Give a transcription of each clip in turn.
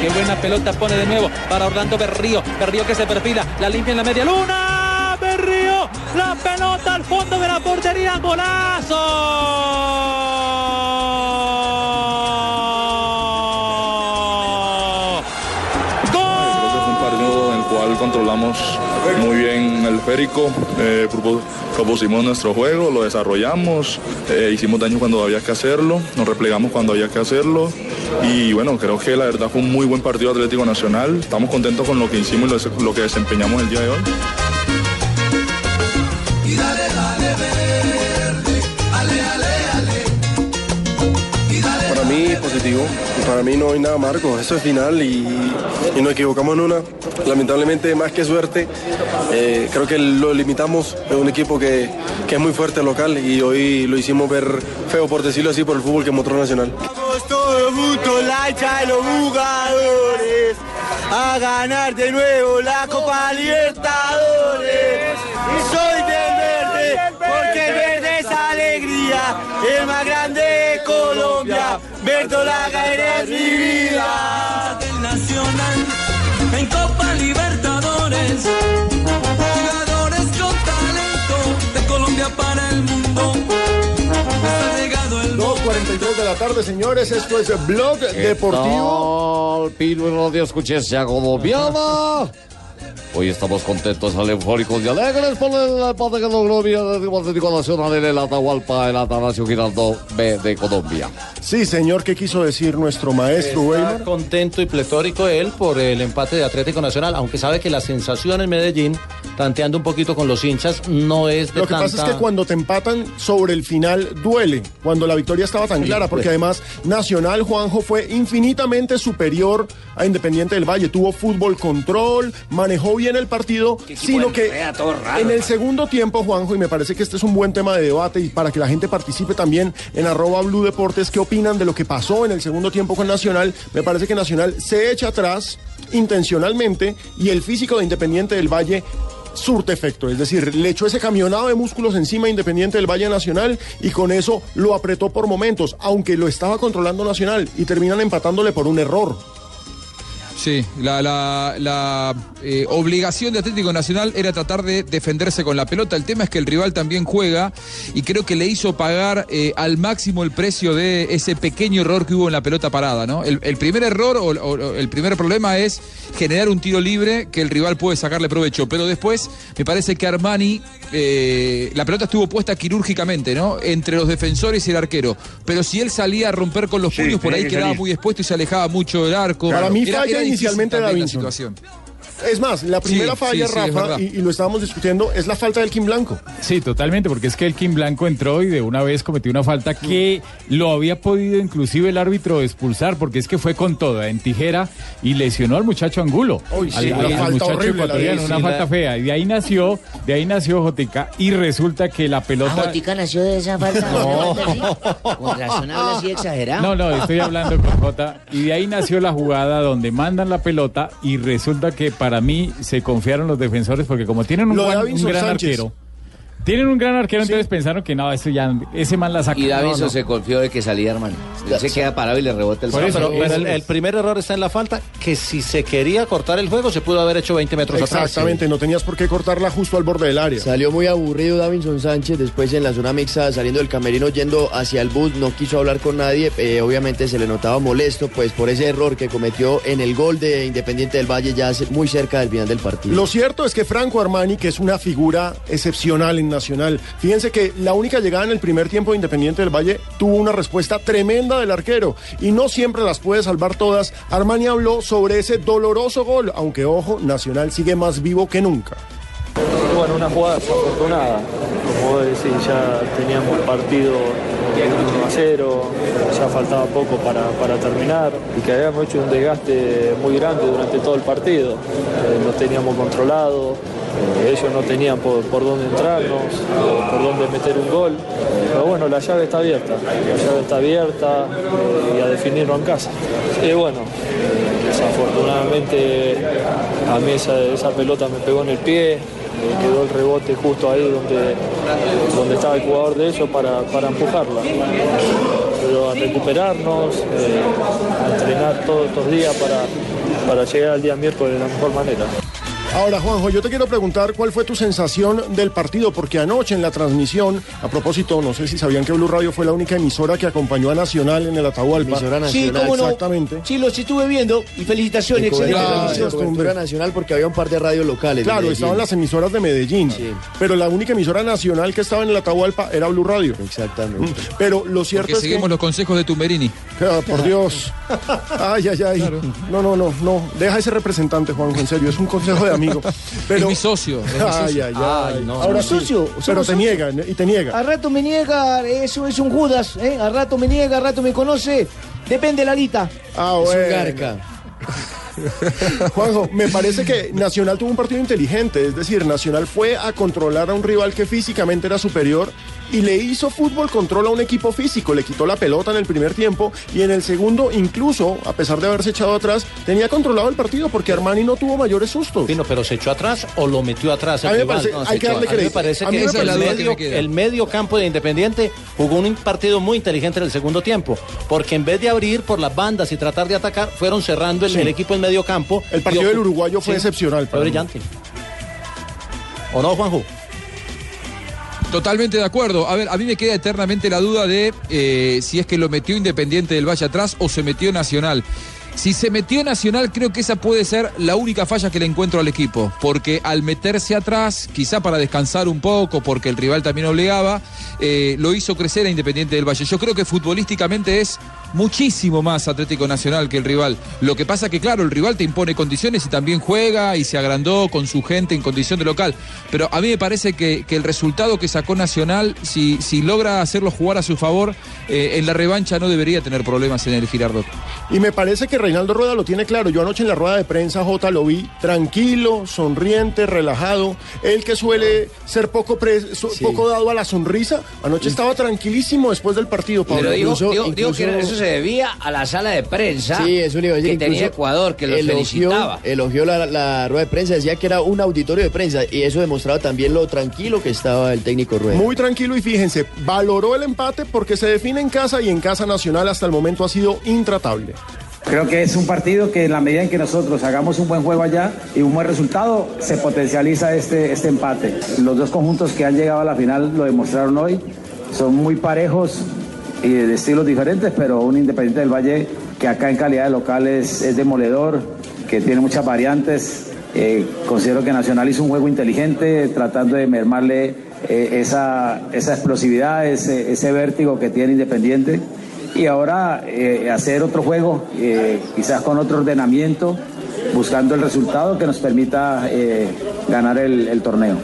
Qué buena pelota pone de nuevo para Orlando Berrío, Berrío que se perfila, la limpia en la media luna, Berrío, la pelota al fondo de la portería, golazo. Esférico, eh, propu- propusimos nuestro juego, lo desarrollamos, eh, hicimos daño cuando había que hacerlo, nos replegamos cuando había que hacerlo y bueno, creo que la verdad fue un muy buen partido Atlético Nacional, estamos contentos con lo que hicimos y lo, que desempeñamos el día de hoy. Para mí positivo, para mí no hay nada amargo, eso es final y, y nos equivocamos en una. Lamentablemente más que suerte, eh, creo que lo limitamos, es un equipo que, que es muy fuerte local y hoy lo hicimos ver feo por decirlo así por el fútbol que mostró Nacional. El más grande de Colombia. Verdolaga eres mi vida. del Nacional. En Copa Libertadores. Jugadores con talento. De Colombia para el mundo. Está llegado el 2.43 de la tarde, señores. Esto es Blog Deportivo. Pino y Radio Escuché Colombiana. Hoy estamos contentos, eufóricos y alegres por el empate que logró el Atlético Nacional en el Atahualpa, el Atanasio Girardot B de Colombia. Sí, señor, ¿qué quiso decir nuestro maestro Está Weimar? contento y pletórico él por el empate de Atlético Nacional, aunque sabe que la sensación en Medellín, tanteando un poquito con los hinchas, no es de Lo que tanta... pasa es que cuando te empatan sobre el final duele, cuando la victoria estaba tan clara, porque además Nacional Juanjo fue infinitamente superior a Independiente del Valle. Tuvo fútbol control, manejó bien el partido, sino que en el segundo tiempo, Juanjo, y me parece que este es un buen tema de debate y para que la gente participe también en arroba Blue Deportes, ¿qué opinan de lo que pasó en el segundo tiempo con Nacional? Me parece que Nacional se echa atrás intencionalmente y el físico de Independiente del Valle surte efecto, es decir, le echó ese camionado de músculos encima a Independiente del Valle Nacional y con eso lo apretó por momentos, aunque lo estaba controlando Nacional y terminan empatándole por un error. Sí, la, la- la, eh, obligación de Atlético Nacional era tratar de defenderse con la pelota. El tema es que el rival también juega y creo que le hizo pagar eh, al máximo el precio de ese pequeño error que hubo en la pelota parada. ¿no? El, el primer error o, o- o el primer problema es generar un tiro libre que el rival puede sacarle provecho. Pero después me parece que Armani, eh, la pelota estuvo puesta quirúrgicamente, ¿no? Entre los defensores y el arquero. Pero si él salía a romper con los Sí, puños, por ahí que quedaba salir. muy expuesto y se alejaba mucho del arco. Para mí falla difícil inicialmente la situación. Es más, la primera Sí, falla, sí, Rafa, y, y lo estábamos discutiendo, es la falta del Kim Blanco. Sí, totalmente, porque es que el Kim Blanco entró y de una vez cometió una falta que lo había podido inclusive el árbitro expulsar, porque es que fue con toda, en tijera, y lesionó al muchacho Angulo. Uy, sí, al, una al falta muchacho horrible la ecuatoriano, de- una sí, falta la- fea. Y de ahí nació, de ahí nació Jotica, y resulta que la pelota... Ah, Jotica nació de esa falta. No. Con razón habla así exagerado. No, no, estoy hablando con Jota. Y de ahí nació la jugada donde mandan la pelota y resulta que para mí se confiaron los defensores porque como tienen un, buen- gran Sánchez. arquero. Tienen un gran arquero, entonces pensaron que no, eso ya, ese man la saca. Y Davinson No, no. se confió de que salía, hermano. Se queda parado y le rebota el eso, pero el, el primer error está en la falta, que si se quería cortar el juego se pudo haber hecho 20 metros atrás. Exactamente, no tenías por qué cortarla justo al borde del área. Salió muy aburrido Davinson Sánchez después en la zona mixta saliendo del camerino yendo hacia el bus, no quiso hablar con nadie, eh, obviamente se le notaba molesto pues por ese error que cometió en el gol de Independiente del Valle ya muy cerca del final del partido. Lo cierto es que Franco Armani, que es una figura excepcional en Fíjense que la única llegada en el primer tiempo de Independiente del Valle tuvo una respuesta tremenda del arquero y no siempre las puede salvar todas. Armani habló sobre ese doloroso gol, aunque ojo, Nacional sigue más vivo que nunca. Bueno, una jugada desafortunada. Como vos decís, ya teníamos el partido 1 a 0, ya faltaba poco para, para terminar y que habíamos hecho un desgaste muy grande durante todo el partido. Eh, lo teníamos controlado, eh, ellos no tenían por, por dónde entrarnos, por dónde meter un gol. Pero bueno, la llave está abierta, la llave está abierta eh, y a definirlo en casa. Y bueno, eh, desafortunadamente a mí esa, esa pelota me pegó en el pie, quedó el rebote justo ahí donde, donde estaba el jugador de ellos para, para empujarla. Pero a recuperarnos, eh, a entrenar todos estos días para, para llegar al día miércoles de la mejor manera. Ahora, Juanjo, yo te quiero preguntar cuál fue tu sensación del partido, porque anoche en la transmisión, a propósito, no sé si sabían que Blue Radio fue la única emisora que acompañó a Nacional en el Atahualpa. Sí, cómo no. Exactamente. Sí, los estuve viendo y felicitaciones. Excelente hombre. nacional porque había un par de radios locales. Claro, estaban las emisoras de Medellín, pero la única emisora nacional que estaba en el Atahualpa era Blue Radio. Exactamente. Pero lo cierto Porque es seguimos que... los consejos de Tumberini. Ah, por Dios. Ay, ay, ay. No, no, no, no. Deja ese representante, Juanjo, en serio. Es un consejo de amigo. Pero... Es mi socio. es mi Ay, socio. ay, ay. no. Ahora sí. socio, Pero te niega, y te niega. A rato me niega, eso es un Judas, ¿eh? A rato me niega, a rato me conoce. Depende de la guita. Ah, Es un bueno. garca. Juanjo, me parece que Nacional tuvo un partido inteligente, es decir, Nacional fue a controlar a un rival que físicamente era superior y le hizo fútbol control a un equipo físico, le quitó la pelota en el primer tiempo y en el segundo, incluso, a pesar de haberse echado atrás, tenía controlado el partido porque Armani no tuvo mayores sustos. Pino, pero se echó atrás o lo metió atrás. el A mí me rival? parece- No, hay que darle A mí me crédito. parece A mí que, me el, parece- medio, el medio campo de Independiente jugó un partido muy inteligente en el segundo tiempo, porque en vez de abrir por las bandas y tratar de atacar, fueron cerrando el, Sí. el equipo en medio campo. El partido del uruguayo fue Sí, excepcional. Fue brillante. ¿O no, Juanjo? Totalmente de acuerdo. A ver, a mí me queda eternamente la duda de eh, si es que lo metió Independiente del Valle atrás o se metió Nacional. Si se metió Nacional, creo que esa puede ser la única falla que le encuentro al equipo. Porque al meterse atrás, quizá para descansar un poco, porque el rival también obligaba, eh, lo hizo crecer a Independiente del Valle. Yo creo que futbolísticamente es muchísimo más Atlético Nacional que el rival. Lo que pasa que, claro, el rival te impone condiciones y también juega y se agrandó con su gente en condición de local. Pero a mí me parece que, que el resultado que sacó Nacional, si, si logra hacerlo jugar a su favor, eh, en la revancha no debería tener problemas en el Girardot. Y me parece que Reinaldo Rueda lo tiene claro. Yo anoche en la rueda de prensa, Jota, lo vi tranquilo, sonriente, relajado. Él que suele ser poco, pre- so- poco dado a la sonrisa, anoche estaba tranquilísimo después del partido, Pablo. Pero Incluso- que eso se debía a la sala de prensa Sí, eso le iba a decir. que tenía Ecuador, que los elogió- felicitaba. Elogió la, la rueda de prensa, decía que era un auditorio de prensa y eso demostraba también lo tranquilo que estaba el técnico Rueda. Muy tranquilo y fíjense, valoró el empate porque se define en casa y en casa nacional hasta el momento ha sido intratable. Creo que es un partido que en la medida en que nosotros hagamos un buen juego allá y un buen resultado, se potencializa este, este empate. Los dos conjuntos que han llegado a la final lo demostraron hoy. Son muy parejos y de estilos diferentes, pero un Independiente del Valle que acá en calidad de local es, es demoledor, que tiene muchas variantes. Eh, considero que Nacional hizo un juego inteligente, tratando de mermarle eh, esa, esa explosividad, ese, ese vértigo que tiene Independiente y ahora eh, hacer otro juego, quizás con otro ordenamiento, buscando el resultado que nos permita ganar el torneo.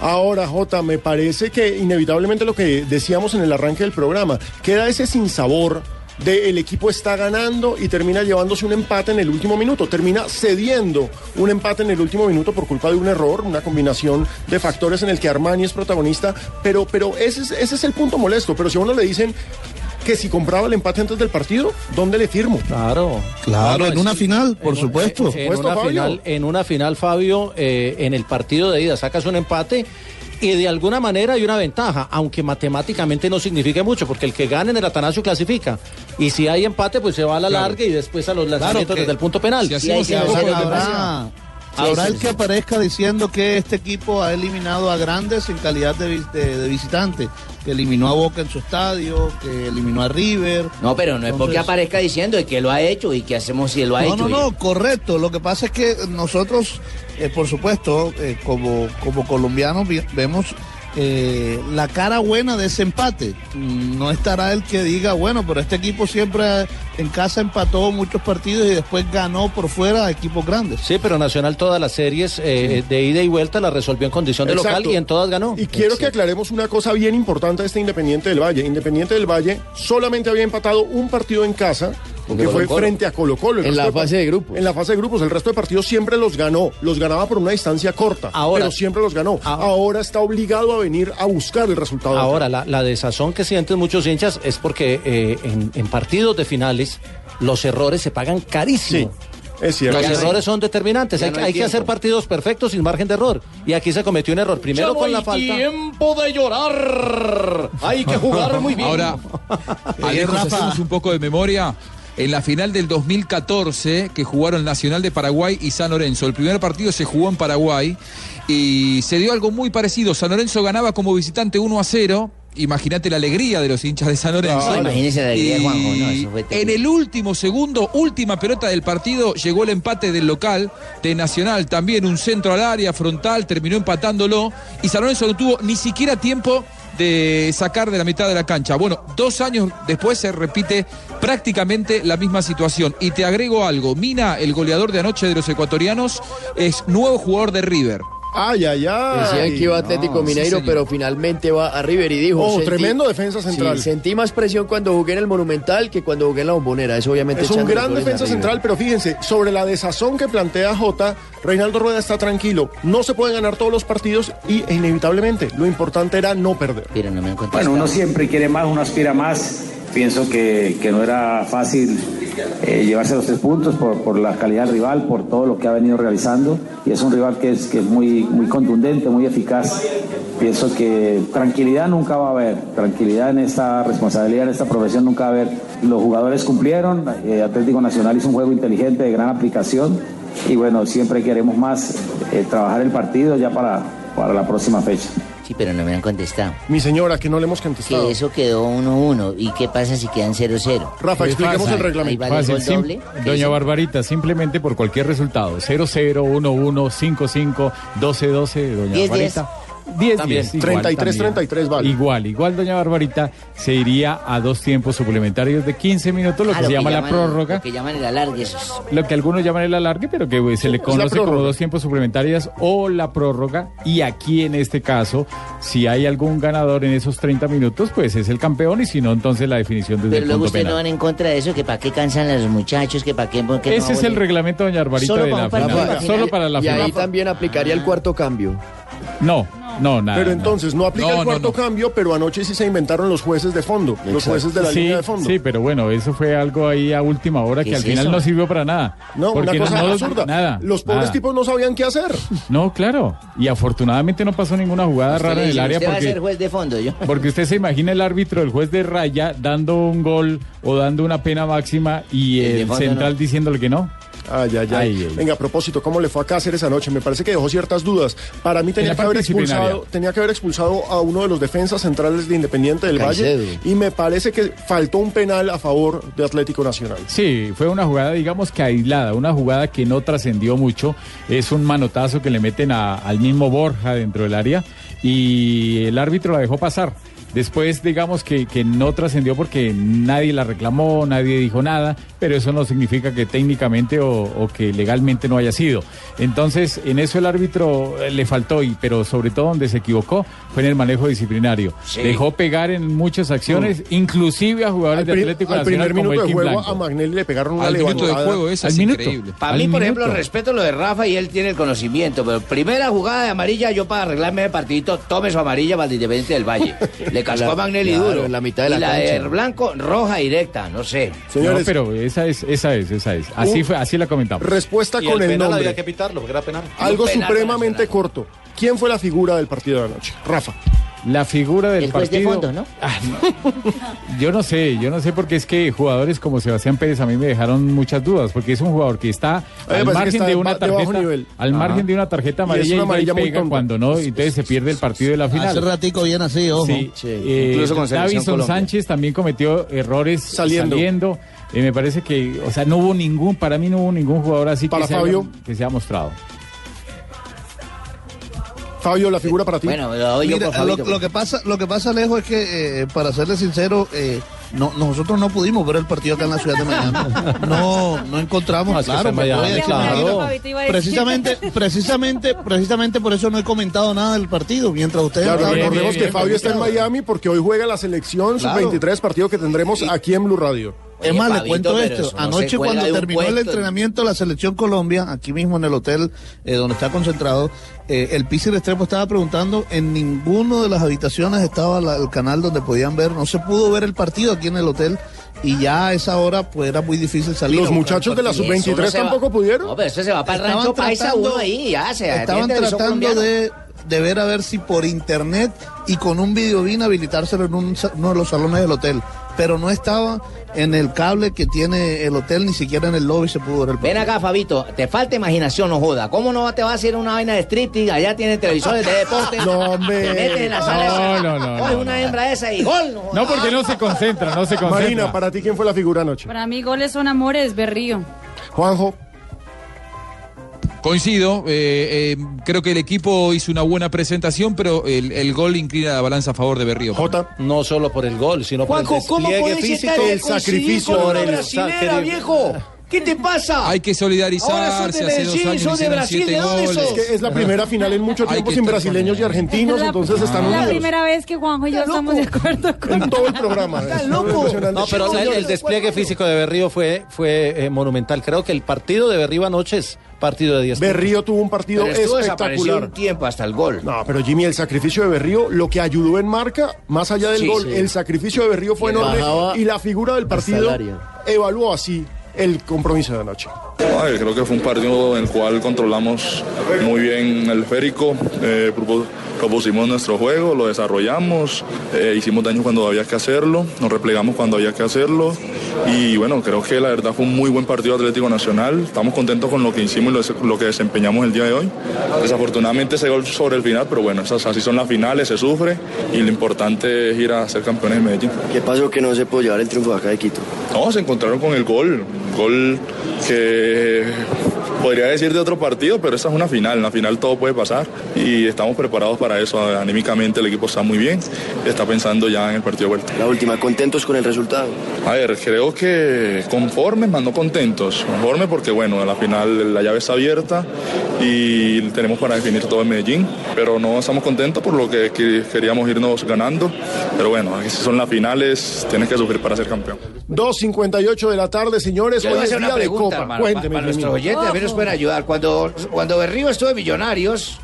Ahora, Jota, me parece que inevitablemente lo que decíamos en el arranque del programa, queda ese sinsabor de el equipo está ganando y termina llevándose un empate en el último minuto, termina cediendo un empate en el último minuto por culpa de un error, una combinación de factores en el que Armani es protagonista, pero, pero ese, es, ese es el punto molesto, pero si a uno le dicen que si compraba el empate antes del partido, ¿dónde le firmo? Claro. Claro, en una final, por en- supuesto. En, en una Fabio. final, en una final, Fabio, eh, en el partido de ida sacas un empate y de alguna manera hay una ventaja, aunque matemáticamente no signifique mucho, porque el que gane en el Atanasio clasifica. Y si hay empate, pues se va a la Claro. larga y después a los lanzamientos desde el punto penal. si Y ahí se habrá, habrá el que aparezca diciendo que este equipo ha eliminado a grandes en calidad de, de- de visitante, que eliminó a Boca en su estadio, que eliminó a River. No, pero no es porque aparezca diciendo que lo ha hecho y que hacemos si lo ha no, hecho. No, no, correcto. Lo que pasa es que nosotros, eh, por supuesto, eh, como, como colombianos, vemos eh, la cara buena de ese empate. Mm, No estará el que diga, bueno, pero este equipo siempre en casa empató muchos partidos y después ganó por fuera a equipos grandes. Sí, pero Nacional todas las series eh, de ida y vuelta las resolvió en condición de Exacto. local y en todas ganó. Y quiero que aclaremos una cosa bien importante de este Independiente del Valle. Independiente del Valle solamente había empatado un partido en casa, que fue frente a Colo Colo. En la fase de grupos. En la fase de grupos. El resto de partidos siempre los ganó. Los ganaba por una distancia corta, Ahora- pero siempre los ganó. Ahora está obligado a venir a buscar el resultado. Ahora, la, la desazón que sienten muchos hinchas es porque eh, en, en partidos de finales los errores se pagan carísimo. es cierto. Los Ya no hay- errores son determinantes. Hay, no que- hay hay que hacer partidos perfectos sin margen de error. Y aquí se cometió un error. Primero Ya no con la hay falta. tiempo de llorar. Hay que jugar muy bien. Ahora, Alejo, si hacemos un poco de memoria. En la final del 2014, que jugaron Nacional de Paraguay y San Lorenzo. El primer partido se jugó en Paraguay y se dio algo muy parecido. San Lorenzo ganaba como visitante 1 a 0. Imagínate la alegría de los hinchas de San Lorenzo. Claro. Imagínese la alegría de Juanjo, no, eso fue terrible. En el último segundo, última pelota del partido, llegó el empate del local de Nacional. También un centro al área frontal, terminó empatándolo. Y San Lorenzo no tuvo ni siquiera tiempo de sacar de la mitad de la cancha. Bueno, dos años después se repite prácticamente la misma situación. Y te agrego algo, Mina, el goleador de anoche de los ecuatorianos, es nuevo jugador de River. Ay, ay, ay. Decían que iba a Atlético No, Mineiro, pero finalmente va a River y dijo. Oh, tremendo defensa central. Sí, sentí más presión cuando jugué en el Monumental que cuando jugué en la Bombonera. Eso obviamente. Es un gran defensa central, pero fíjense, sobre la desazón que plantea Jota, Reinaldo Rueda está tranquilo. No se pueden ganar todos los partidos y e inevitablemente lo importante era no perder. Pero no me han Bueno, uno siempre quiere más, uno aspira más. Pienso que, que no era fácil eh, llevarse los tres puntos por, por la calidad del rival, por todo lo que ha venido realizando. Y es un rival que es, que es muy, muy contundente, muy eficaz. Pienso que tranquilidad nunca va a haber, tranquilidad en esta responsabilidad, en esta profesión nunca va a haber. Los jugadores cumplieron, eh, Atlético Nacional hizo un juego inteligente, de gran aplicación. Y bueno, siempre queremos más eh, trabajar el partido ya para, para la próxima fecha. Sí, pero no me han contestado. Mi señora, que no le hemos contestado. Que eso quedó 1-1. ¿Y qué pasa si quedan 0-0? Rafa, expliquemos el reglamento. Ahí vale el Fácil, gol sim- doble. ¿Qué Doña dice? Barbarita, simplemente por cualquier resultado. 0-0, 1-1, 5-5, 12-12, Doña 10-10. Barbarita. 10 También. 33-33 vale. Igual, igual Doña Barbarita se iría a dos tiempos suplementarios de 15 minutos, lo Ah, que se llama la prórroga. Lo que llaman el alargue. Eso es- Lo que algunos llaman el alargue, pero que pues, se le conoce como prórroga. dos tiempos suplementarios o la prórroga. Y aquí en este caso, si hay algún ganador en esos 30 minutos, pues es el campeón y si no, entonces la definición desde Pero el luego punto ustedes no penal. van en contra de eso, que para qué cansan a los muchachos, que para qué... que Ese no es el reglamento, Doña Barbarita, Solo de para la final. Solo para la Y final. ahí también aplicaría el cuarto cambio. No, no, nada. Pero entonces no aplica No, el cuarto no. cambio, pero anoche sí se inventaron los jueces de fondo, los jueces de la sí, línea de fondo. Sí, pero bueno, eso fue algo ahí a última hora ¿Qué que al final eso? no sirvió para nada. No, una Porque cosa no- absurda. Nada. Los pobres nada. tipos no sabían qué hacer. No, claro. Y afortunadamente no pasó ninguna jugada Usted rara en el área usted va a porque, ser juez de fondo, yo. porque usted se imagina el árbitro, el juez de raya, dando un gol o dando una pena máxima y El el, central no. diciéndole que no. Ay, ay, ay. Venga, a propósito, ¿cómo le fue a Cáceres anoche? Me parece que dejó ciertas dudas. Para mí tenía que, haber expulsado, tenía que haber expulsado a uno de los defensas centrales de Independiente del Caicedo. Valle. Y me parece que faltó un penal a favor de Atlético Nacional. Sí, fue una jugada, digamos que aislada, una jugada que no trascendió mucho. Es un manotazo que le meten a- al mismo Borja dentro del área y el árbitro la dejó pasar. Después, digamos que, que no trascendió porque nadie la reclamó, nadie dijo nada, pero eso no significa que técnicamente o, o que legalmente no haya sido. Entonces, en eso el árbitro eh, le faltó, y, pero sobre todo donde se equivocó fue en el manejo disciplinario. Sí. Dejó pegar en muchas acciones, inclusive a jugadores Al, de Atlético al primer Nacional como minuto el de juego Blanco. a Magnelli le pegaron una Al minuto de juego, esa Al es minuto. increíble. Para mí, por ejemplo, respeto lo de Rafa y él tiene el conocimiento, pero primera jugada de amarilla, yo para arreglarme el partidito, tome su amarilla para el Independiente del Valle. Le cascó La- a Magnelli claro, duro. en la mitad de la y la de. Blanco, roja directa, no sé. No, pero esa es, esa es, esa es. Así Un- fue, así la comentamos. Respuesta con el nombre. pitarlo, porque era penal. Algo Un penal supremamente corto. ¿Quién fue la figura del partido de anoche? Rafa. La figura del El juez de partido. fondo, ¿no? Ah, no. Yo no sé, yo no sé porque es que jugadores como Sebastián Pérez a mí me dejaron muchas dudas, porque es un jugador que está al margen está de de una de tarjeta, nivel. al margen de una tarjeta Y es amarilla y, una y amarilla pega cuando no, entonces se pierde el partido de la final. Hace ratico bien así, ojo. Sí, eh, Incluso con Davison Colombia. Sánchez también cometió errores Saliendo. saliendo. Eh, me parece que, o sea, no hubo ningún, para mí no hubo ningún jugador así Para que, se haya- Fabio. que se ha mostrado. Fabio, la figura para ti. Bueno, lo doy yo Mira, por lo, Fabito. lo que pasa, lo que pasa, Alejo, es que, eh, para serle sincero, eh, no, nosotros no pudimos ver el partido acá en la ciudad de Miami. No, no encontramos, No, claro, me Miami, decir, claro. precisamente, precisamente, precisamente por eso no he comentado nada del partido, mientras ustedes Claro, recordemos que Fabio está en Miami porque hoy juega la selección Claro. sub-23, partido que tendremos aquí en Blue Radio. Es más, le cuento esto. no Anoche cuando terminó el entrenamiento de la Selección Colombia, aquí mismo en el hotel eh, donde está concentrado, eh, el Pizzi Restrepo estaba preguntando, en ninguno de las habitaciones estaba la- el canal donde podían ver, no se pudo ver el partido aquí en el hotel y ya a esa hora pues era muy difícil salir. Los muchachos de la partido. sub-23 Eso no se va- tampoco pudieron. No, pero eso se va para el Estaban rancho paisa uno ahí, ya se Estaban tratando de, de ver a ver si por internet y con un videobin habilitárselo en un uno de los salones del hotel. Pero no estaba en el cable que tiene el hotel, ni siquiera en el lobby se pudo ver el Ven acá, Fabito, te falta imaginación, no joda. ¿Cómo no te va a hacer una vaina de striptease? Allá tienen televisores de deporte. No, hombre. Te metes en la sala No, esa, no, no, no, una hembra esa y gol. No, No, porque no se concentra, no se concentra. Marina, para ti, ¿quién fue la figura anoche? Para mí goles son amores, Berrío. Juanjo. Coincido, eh, eh, creo que el equipo hizo una buena presentación, pero el, el gol inclina la balanza a favor de Berrío. Jota. No solo por el gol, sino Juanjo, por el ¿cómo despliegue puedes físico, el sacrificio por el sacrificio. viejo? ¿Qué te pasa? Hay que Ahora son solidarizarse. de Hace dos Medellín, años son de Brasil, siete ¿de dónde goles. sos? Es que es la primera final en mucho tiempo sin brasileños y argentinos, Es la- entonces están Es la unidos. primera vez que Juanjo y yo estamos de acuerdo con En todo el programa. es impresionante. No, pero el, el despliegue físico de Berrío fue, fue eh, monumental. Creo que el partido de Berrío anoche es partido de 10 Berrío tuvo un partido Pero espectacular. un tiempo hasta el gol. No, pero Jimmy, el sacrificio de Berrío, lo que ayudó en marca, más allá del Sí, gol, sí. el sacrificio de Berrío fue Y enorme y la figura del partido evaluó así el compromiso de anoche. Ay, creo que fue un partido en el cual controlamos muy bien el esférico, eh, propu- propusimos nuestro juego, lo desarrollamos, eh, hicimos daño cuando había que hacerlo, nos replegamos cuando había que hacerlo y bueno, creo que la verdad fue un muy buen partido Atlético Nacional, estamos contentos con lo que hicimos y lo, que desempeñamos el día de hoy. Desafortunadamente ese gol sobre el final, pero bueno, esas, así son las finales, se sufre y lo importante es ir a ser campeones de Medellín. ¿Qué pasó que no se pudo llevar el triunfo de acá de Quito? No, se encontraron con el gol, gol que podría decir de otro partido, pero esta es una final, en la final todo puede pasar y estamos preparados para eso, anímicamente el equipo está muy bien, está pensando ya en el partido de vuelta. La última, contentos con el resultado. A ver, creo que conformes, más no contentos, conformes porque bueno, a la final la llave está abierta y tenemos para definir todo en Medellín, pero no estamos contentos por lo que, que queríamos irnos ganando, pero bueno, aquí son las finales, tienes que sufrir para ser campeón. 2.58 de la tarde, señores, hoy es día de Copa. Cuénteme, para, nos pueden ayudar. Cuando, cuando Berrío estuvo en Millonarios,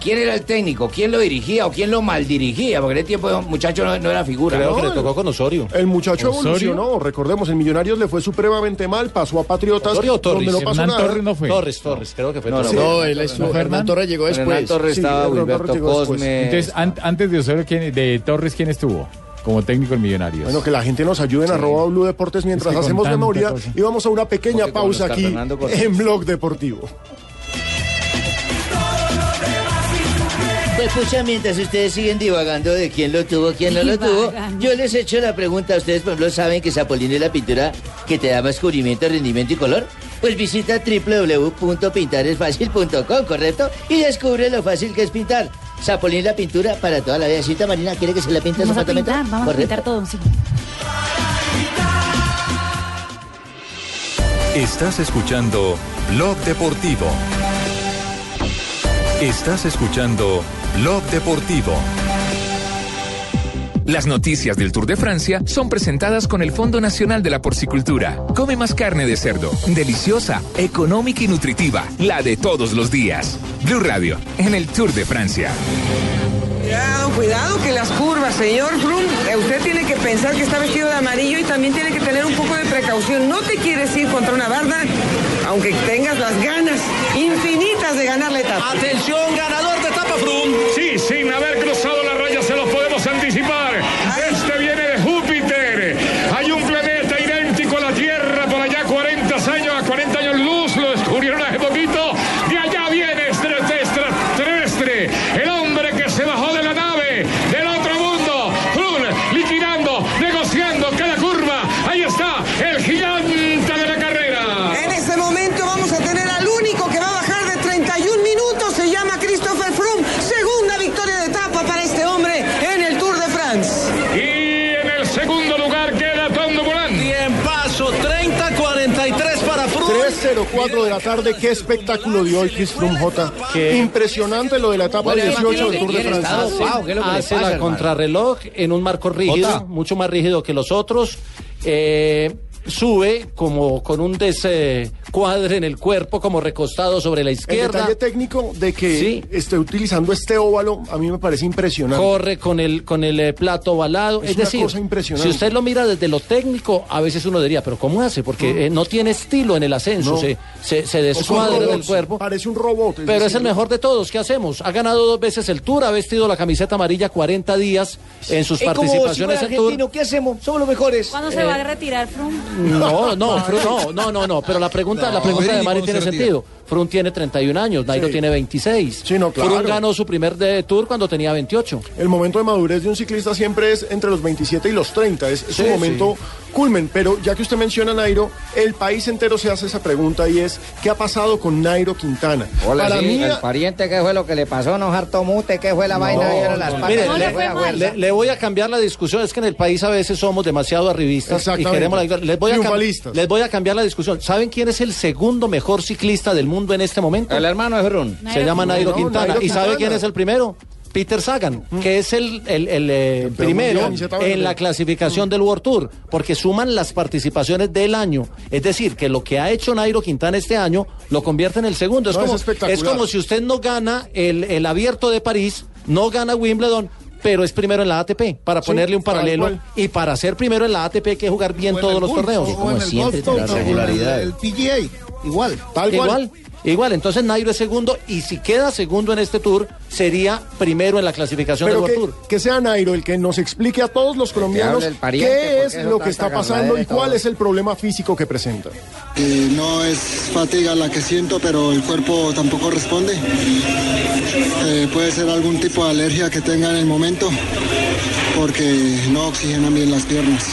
¿quién era el técnico? ¿Quién lo dirigía o quién lo mal dirigía? Porque en ese tiempo muchacho no, no era figura. Creo ¿no? que le tocó con Osorio. El muchacho ¿Osorio? evolucionó, recordemos, en Millonarios le fue supremamente mal, pasó a Patriotas, Osorio o Torres. donde no pasó Hernán nada. Torres no fue. Torres, Torres, creo que fue No, no, Torres. No, él estuvo, fue Hernán? Torres llegó Hernán después. Torres Sí, estaba Hernán Wilberto Torres después. Cosme. Entonces, an- antes de Osorio, ¿quién- de Torres, ¿quién estuvo como técnico en Millonarios? Bueno, que la gente nos ayude en arroba Blue Deportes mientras Es que con hacemos memoria cosa. y vamos a una pequeña Porque pausa aquí en Blog Deportivo. Pues pucha, mientras ustedes siguen divagando de quién lo tuvo, quién no lo tuvo, yo les echo la pregunta. ¿Ustedes, por ejemplo, saben que Zapolín es la pintura que te da más cubrimiento, rendimiento y color? Pues visita www.pintaresfacil.com, ¿correcto? Y descubre lo fácil que es pintar. Zapolín la pintura para toda la vida. ¿Cita Marina? ¿Quiere que se la pinte Vamos a pintar, vamos a pintar todo, sí. Estás escuchando Blog Deportivo. Estás escuchando Blog Deportivo. Las noticias del Tour de Francia son presentadas con el Fondo Nacional de la Porcicultura. Come más carne de cerdo, deliciosa, económica y nutritiva, la de todos los días. Blue Radio, en el Tour de Francia. Cuidado, cuidado que las curvas, señor Froome. eh, Usted tiene que pensar que está vestido de amarillo y también tiene que tener un poco de precaución. No te quieres ir contra una barda, aunque tengas las ganas infinitas de ganar la etapa. Atención, ganador de etapa Froome. Sí, sin haber la tarde, qué espectáculo dio hoy Chris Froome J. Impresionante lo de la etapa 18 del Tour de Francia. hace la contrarreloj en un marco rígido, Jota. mucho más rígido que los otros. Eh, sube como con un descuadre en el cuerpo, como recostado sobre la El izquierda. detalle técnico de que Sí. esté utilizando este óvalo a mí me parece impresionante. Corre con el con el eh, plato ovalado. Es Es, una decir, cosa impresionante. si usted lo mira desde lo técnico, a veces uno diría, pero ¿cómo hace? Porque eh, no tiene estilo en el ascenso, No. se, se, descuadra del cuerpo. Parece un robot. Pero es el mejor de todos. ¿Qué hacemos? Ha ganado dos veces el Tour, ha vestido la camiseta amarilla 40 días en sus participaciones en Tour. ¿qué hacemos? Somos los mejores. ¿Cuándo se va a retirar Froome? No, no, no, no, no, no, pero la pregunta, la pregunta de Mari tiene sentido. Froome tiene 31 años, Nairo Sí. tiene 26. Sí, no, claro. Froome ganó su primer de Tour cuando tenía 28. El momento de madurez de un ciclista siempre es entre los 27 y los 30, es, es Sí, un momento culmen. Pero ya que usted menciona a Nairo, el país entero se hace esa pregunta y es, ¿qué ha pasado con Nairo Quintana? Hola, Para sí, mí, el pariente, ¿qué fue lo que le pasó? ¿No harto mute? ¿Qué fue la vaina en las patas? Mire, ¿Qué le, le- le voy a cambiar la discusión. Es que en el país a veces somos demasiado arribistas y queremos la victoria. les voy, a les voy a cambiar la discusión. ¿Saben quién es el segundo mejor ciclista del mundo en este momento? El hermano de Frun. Se llama Nairo Quintana. Nairo ¿Y sabe quién es el primero? Peter Sagan, que es el, el- el, eh, primero en la clasificación del World Tour, porque suman las participaciones del año. Es decir, que lo que ha hecho Nairo Quintana este año lo convierte en el segundo. Es, No, es como, espectacular. es como si usted no gana el, el abierto de París, no gana Wimbledon. Pero es primero en la ATP, para Sí, ponerle un paralelo. Y para ser primero en la ATP hay que jugar bien todos los torneos. O en el Golf Tour, El PGA, igual. Tal cual. Igual. Entonces Nairo es segundo y si queda segundo en este tour, sería primero en la clasificación Pero del que, World Tour. que sea Nairo el que nos explique a todos los colombianos pariente, qué es lo que está pasando y cuál es el problema físico que presenta. Eh, no es fatiga la que siento, pero el cuerpo tampoco responde. Eh, puede ser algún tipo de alergia que tenga en el momento, porque no oxigenan bien las piernas.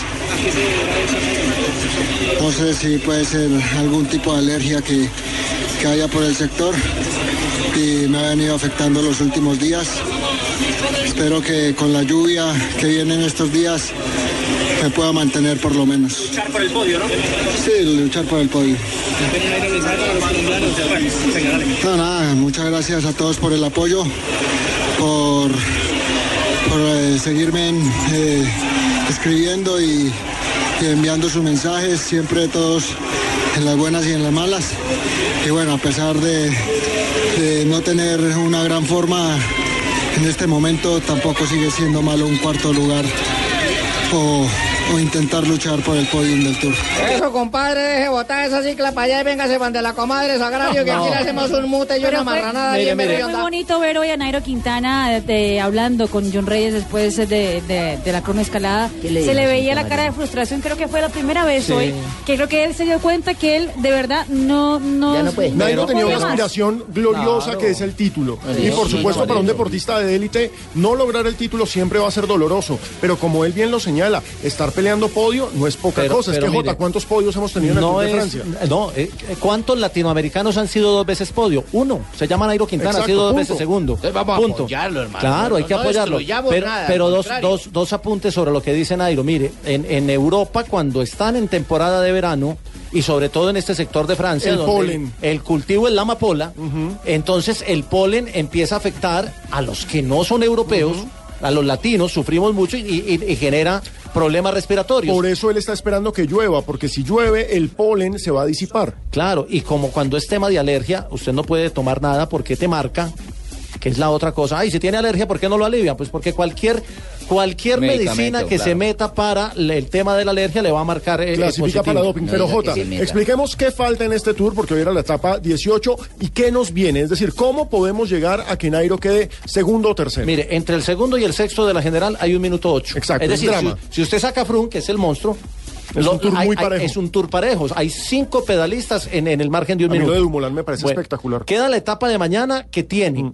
No sé si puede ser algún tipo de alergia que, que haya por el sector y me ha venido afectando los últimos días. Espero que con la lluvia que viene en estos días me pueda mantener por lo menos. Luchar por el podio, ¿no? Sí, luchar por el podio. No, nada, muchas gracias a todos por el apoyo, por, por eh, seguirme eh, escribiendo y, y enviando sus mensajes, siempre todos en las buenas y en las malas. Y bueno, a pesar de, no tener una gran forma en este momento, tampoco sigue siendo malo un cuarto lugar o, o intentar luchar por el podium del Tour. Eso, compadre, deje botar esa cicla para allá y véngase van de la comadre Sagrario, que aquí le hacemos un mute y Pero una fue- marranada Mire, mire. Fue muy bonito ver hoy a Nairo Quintana de- hablando con John Reyes después de, de- de la crono escalada. ¿Qué le Se le veía la cara de frustración, creo que fue la primera vez Sí. hoy, que creo que él se dio cuenta que él de verdad no... no, Ya no puede. Nairo tenía una aspiración gloriosa Claro. que es el título. Sí, y por sí, supuesto, para un deportista de élite, no lograr el título siempre va a ser doloroso. Pero como él bien lo señala, estar peleando podio no es poca Pero- cosa. Es pero que, Jota, ¿cuántos podios hemos tenido en el no Tour de es- Francia? No, eh, ¿cuántos latinoamericanos han sido dos veces podio? Uno. Se llama Nairo Quintana, Exacto, ha sido dos punto. veces segundo. Entonces vamos a Punto. apoyarlo, hermano. Claro, No- hay que no apoyarlo. Pero, nada, pero dos, dos, dos apuntes sobre lo que dice Nairo. Mire, en, en Europa, cuando están en temporada de verano, y sobre todo en este sector de Francia, El donde polen. el cultivo es la amapola, entonces el polen empieza a afectar a los que no son europeos, a los latinos, sufrimos mucho y, y- y genera problemas respiratorios. Por eso él está esperando que llueva, porque si llueve, el polen se va a disipar. Claro, y como cuando es tema de alergia, usted no puede tomar nada porque te marca, que es la otra cosa. Ay, si tiene alergia, ¿por qué no lo alivia? Pues porque cualquier cualquier medicina que claro. se meta para el tema de la alergia le va a marcar eh, Clasifica positivo. para doping. Pero Jota, expliquemos qué falta en este tour, porque hoy era la etapa 18, y qué nos viene. Es decir, cómo podemos llegar a que Nairo quede segundo o tercero. Mire, entre el segundo y el sexto de la general hay un minuto ocho. Exacto, es decir, drama. Si, si usted saca a Frun, que es el monstruo, Es un tour hay- muy hay- parejo. es un tour parejo. Hay cinco pedalistas en, en el margen de un A mí minuto. lo de Dumoulin me parece Bueno, espectacular. Queda la etapa de mañana que tiene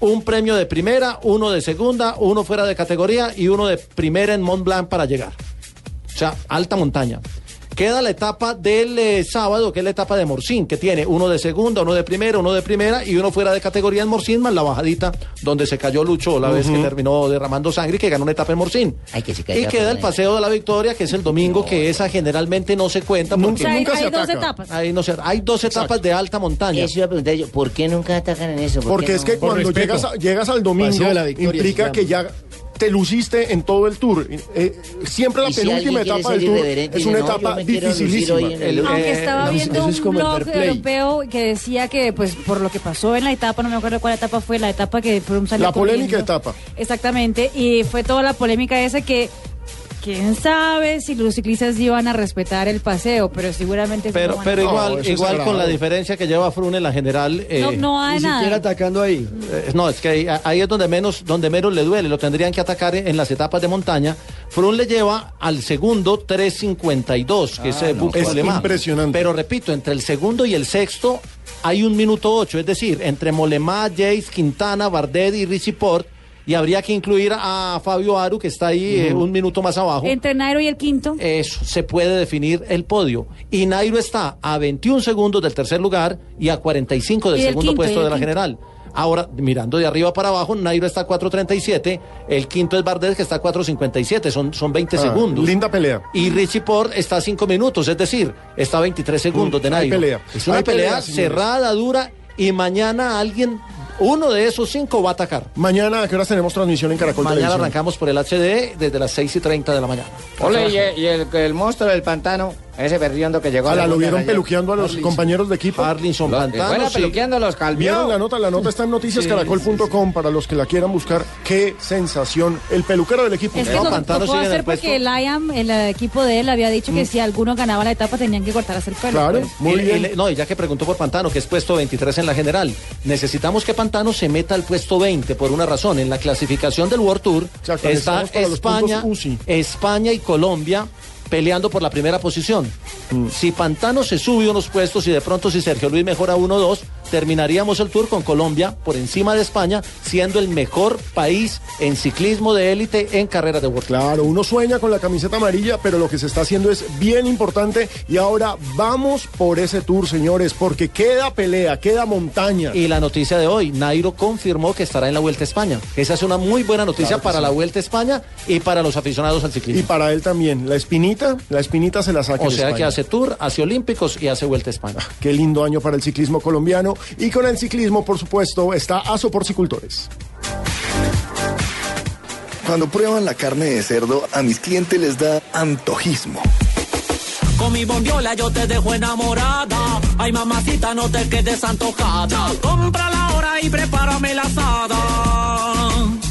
un premio de primera, uno de segunda, uno fuera de categoría y uno de primera en Mont Blanc para llegar. O sea, alta montaña. Queda la etapa del eh, sábado, que es la etapa de Morcín, que tiene uno de segunda, uno de primera, uno de primera y uno fuera de categoría en Morcín, más la bajadita donde se cayó Lucho la vez que terminó derramando sangre y que ganó una etapa en Morcín. Ay, que se y caiga queda el paseo de la victoria, que es el domingo, que esa generalmente no se cuenta. Porque O sea, hay- hay dos etapas. Ahí no se- hay dos etapas de alta montaña. Eso iba a preguntar yo, ¿por qué nunca atacan en eso? ¿Por Porque es no? que cuando llegas, a- llegas al domingo, Paseo de la Victoria implica se que ya te luciste en todo el tour. Eh, siempre la si penúltima etapa del tour es una no, etapa dificilísima. el- Aunque Eh, estaba viendo eso es un blog europeo que decía que, pues, por lo que pasó en la etapa, no me acuerdo cuál etapa fue, la etapa que Froome salió La polémica corriendo. etapa. Exactamente, y fue toda la polémica esa que, quién sabe si los ciclistas iban a respetar el paseo, pero seguramente... sí Pero, a pero igual, igual con la diferencia que lleva Frune en la general. eh, No, no hay nada. atacando ahí. Eh, No, es que ahí, ahí es donde menos, donde menos le duele. Lo tendrían que atacar en las etapas de montaña. Frun le lleva al segundo 3.52, que es Ah, el no, buque es alemán. impresionante. Pero repito, entre el segundo y el sexto hay un minuto ocho, es decir, entre Molemá, Jace, Quintana, Bardet y Richie Port. Y habría que incluir a Fabio Aru, que está ahí eh, un minuto más abajo. Entre Nairo y el quinto. Eso se puede definir el podio. Y Nairo está a 21 segundos del tercer lugar y a 45 del segundo quinto, puesto de la quinto. general. Ahora, mirando de arriba para abajo, Nairo está a 4.37, el quinto es Bardet que está a 4.57, son, son 20 Ah, segundos. Linda pelea. Y Richie Port está a 5 minutos, es decir, está a 23 segundos de hay Nairo. pelea. Es una Hay pelea, cerrada, dura, y mañana alguien, uno de esos cinco va a atacar. Mañana, ¿a qué horas tenemos transmisión en Caracol Mañana Televisión? arrancamos por el HD desde las 6 y 30 de la mañana. Ole, y, y el, el monstruo del pantano, ese berriondo que llegó a Ala, la lo vieron ayer. peluqueando a los compañeros de equipo. Arlinson Pantano, Bueno, sí. peluqueando los ¿Vieron calvieron. la nota? La nota está en noticiascaracol.com para los que la quieran buscar. ¡Qué sensación! El peluquero del equipo. Es que eso tocó hacer porque el IAM, el eh, equipo de él, había dicho que si alguno ganaba la etapa tenían que cortarse el pelo. pues. Y- y le- no, y ya que preguntó por Pantano, que es puesto 23 en la general, necesitamos que Pantano se meta al puesto 20 por una razón. En la clasificación del World Tour está España. España y Colombia peleando por la primera posición. Mm. Si Pantano se sube unos puestos y de pronto si Sergio Luis mejora uno o dos, terminaríamos el tour con Colombia por encima de España, siendo el mejor país en ciclismo de élite en carreras de World. Claro, uno sueña con la camiseta amarilla, pero lo que se está haciendo es bien importante. Y ahora vamos por ese tour, señores, porque queda pelea, queda montaña. Y la noticia de hoy, Nairo confirmó que estará en la Vuelta a España. Esa es una muy buena noticia Claro para sí. la Vuelta a España y para los aficionados al Y ciclismo. para él también. La espinita, la espinita se la saca. O sea que hace tour, hace olímpicos y hace Vuelta a España. Qué lindo año para el ciclismo colombiano. Y con el ciclismo, por supuesto, está Aso Porcicultores. Cuando prueban la carne de cerdo, a mis clientes les da antojismo. Con mi bondiola yo te dejo enamorada. Ay, mamacita, no te quedes antojada. Cómprala ahora y prepárame la asada.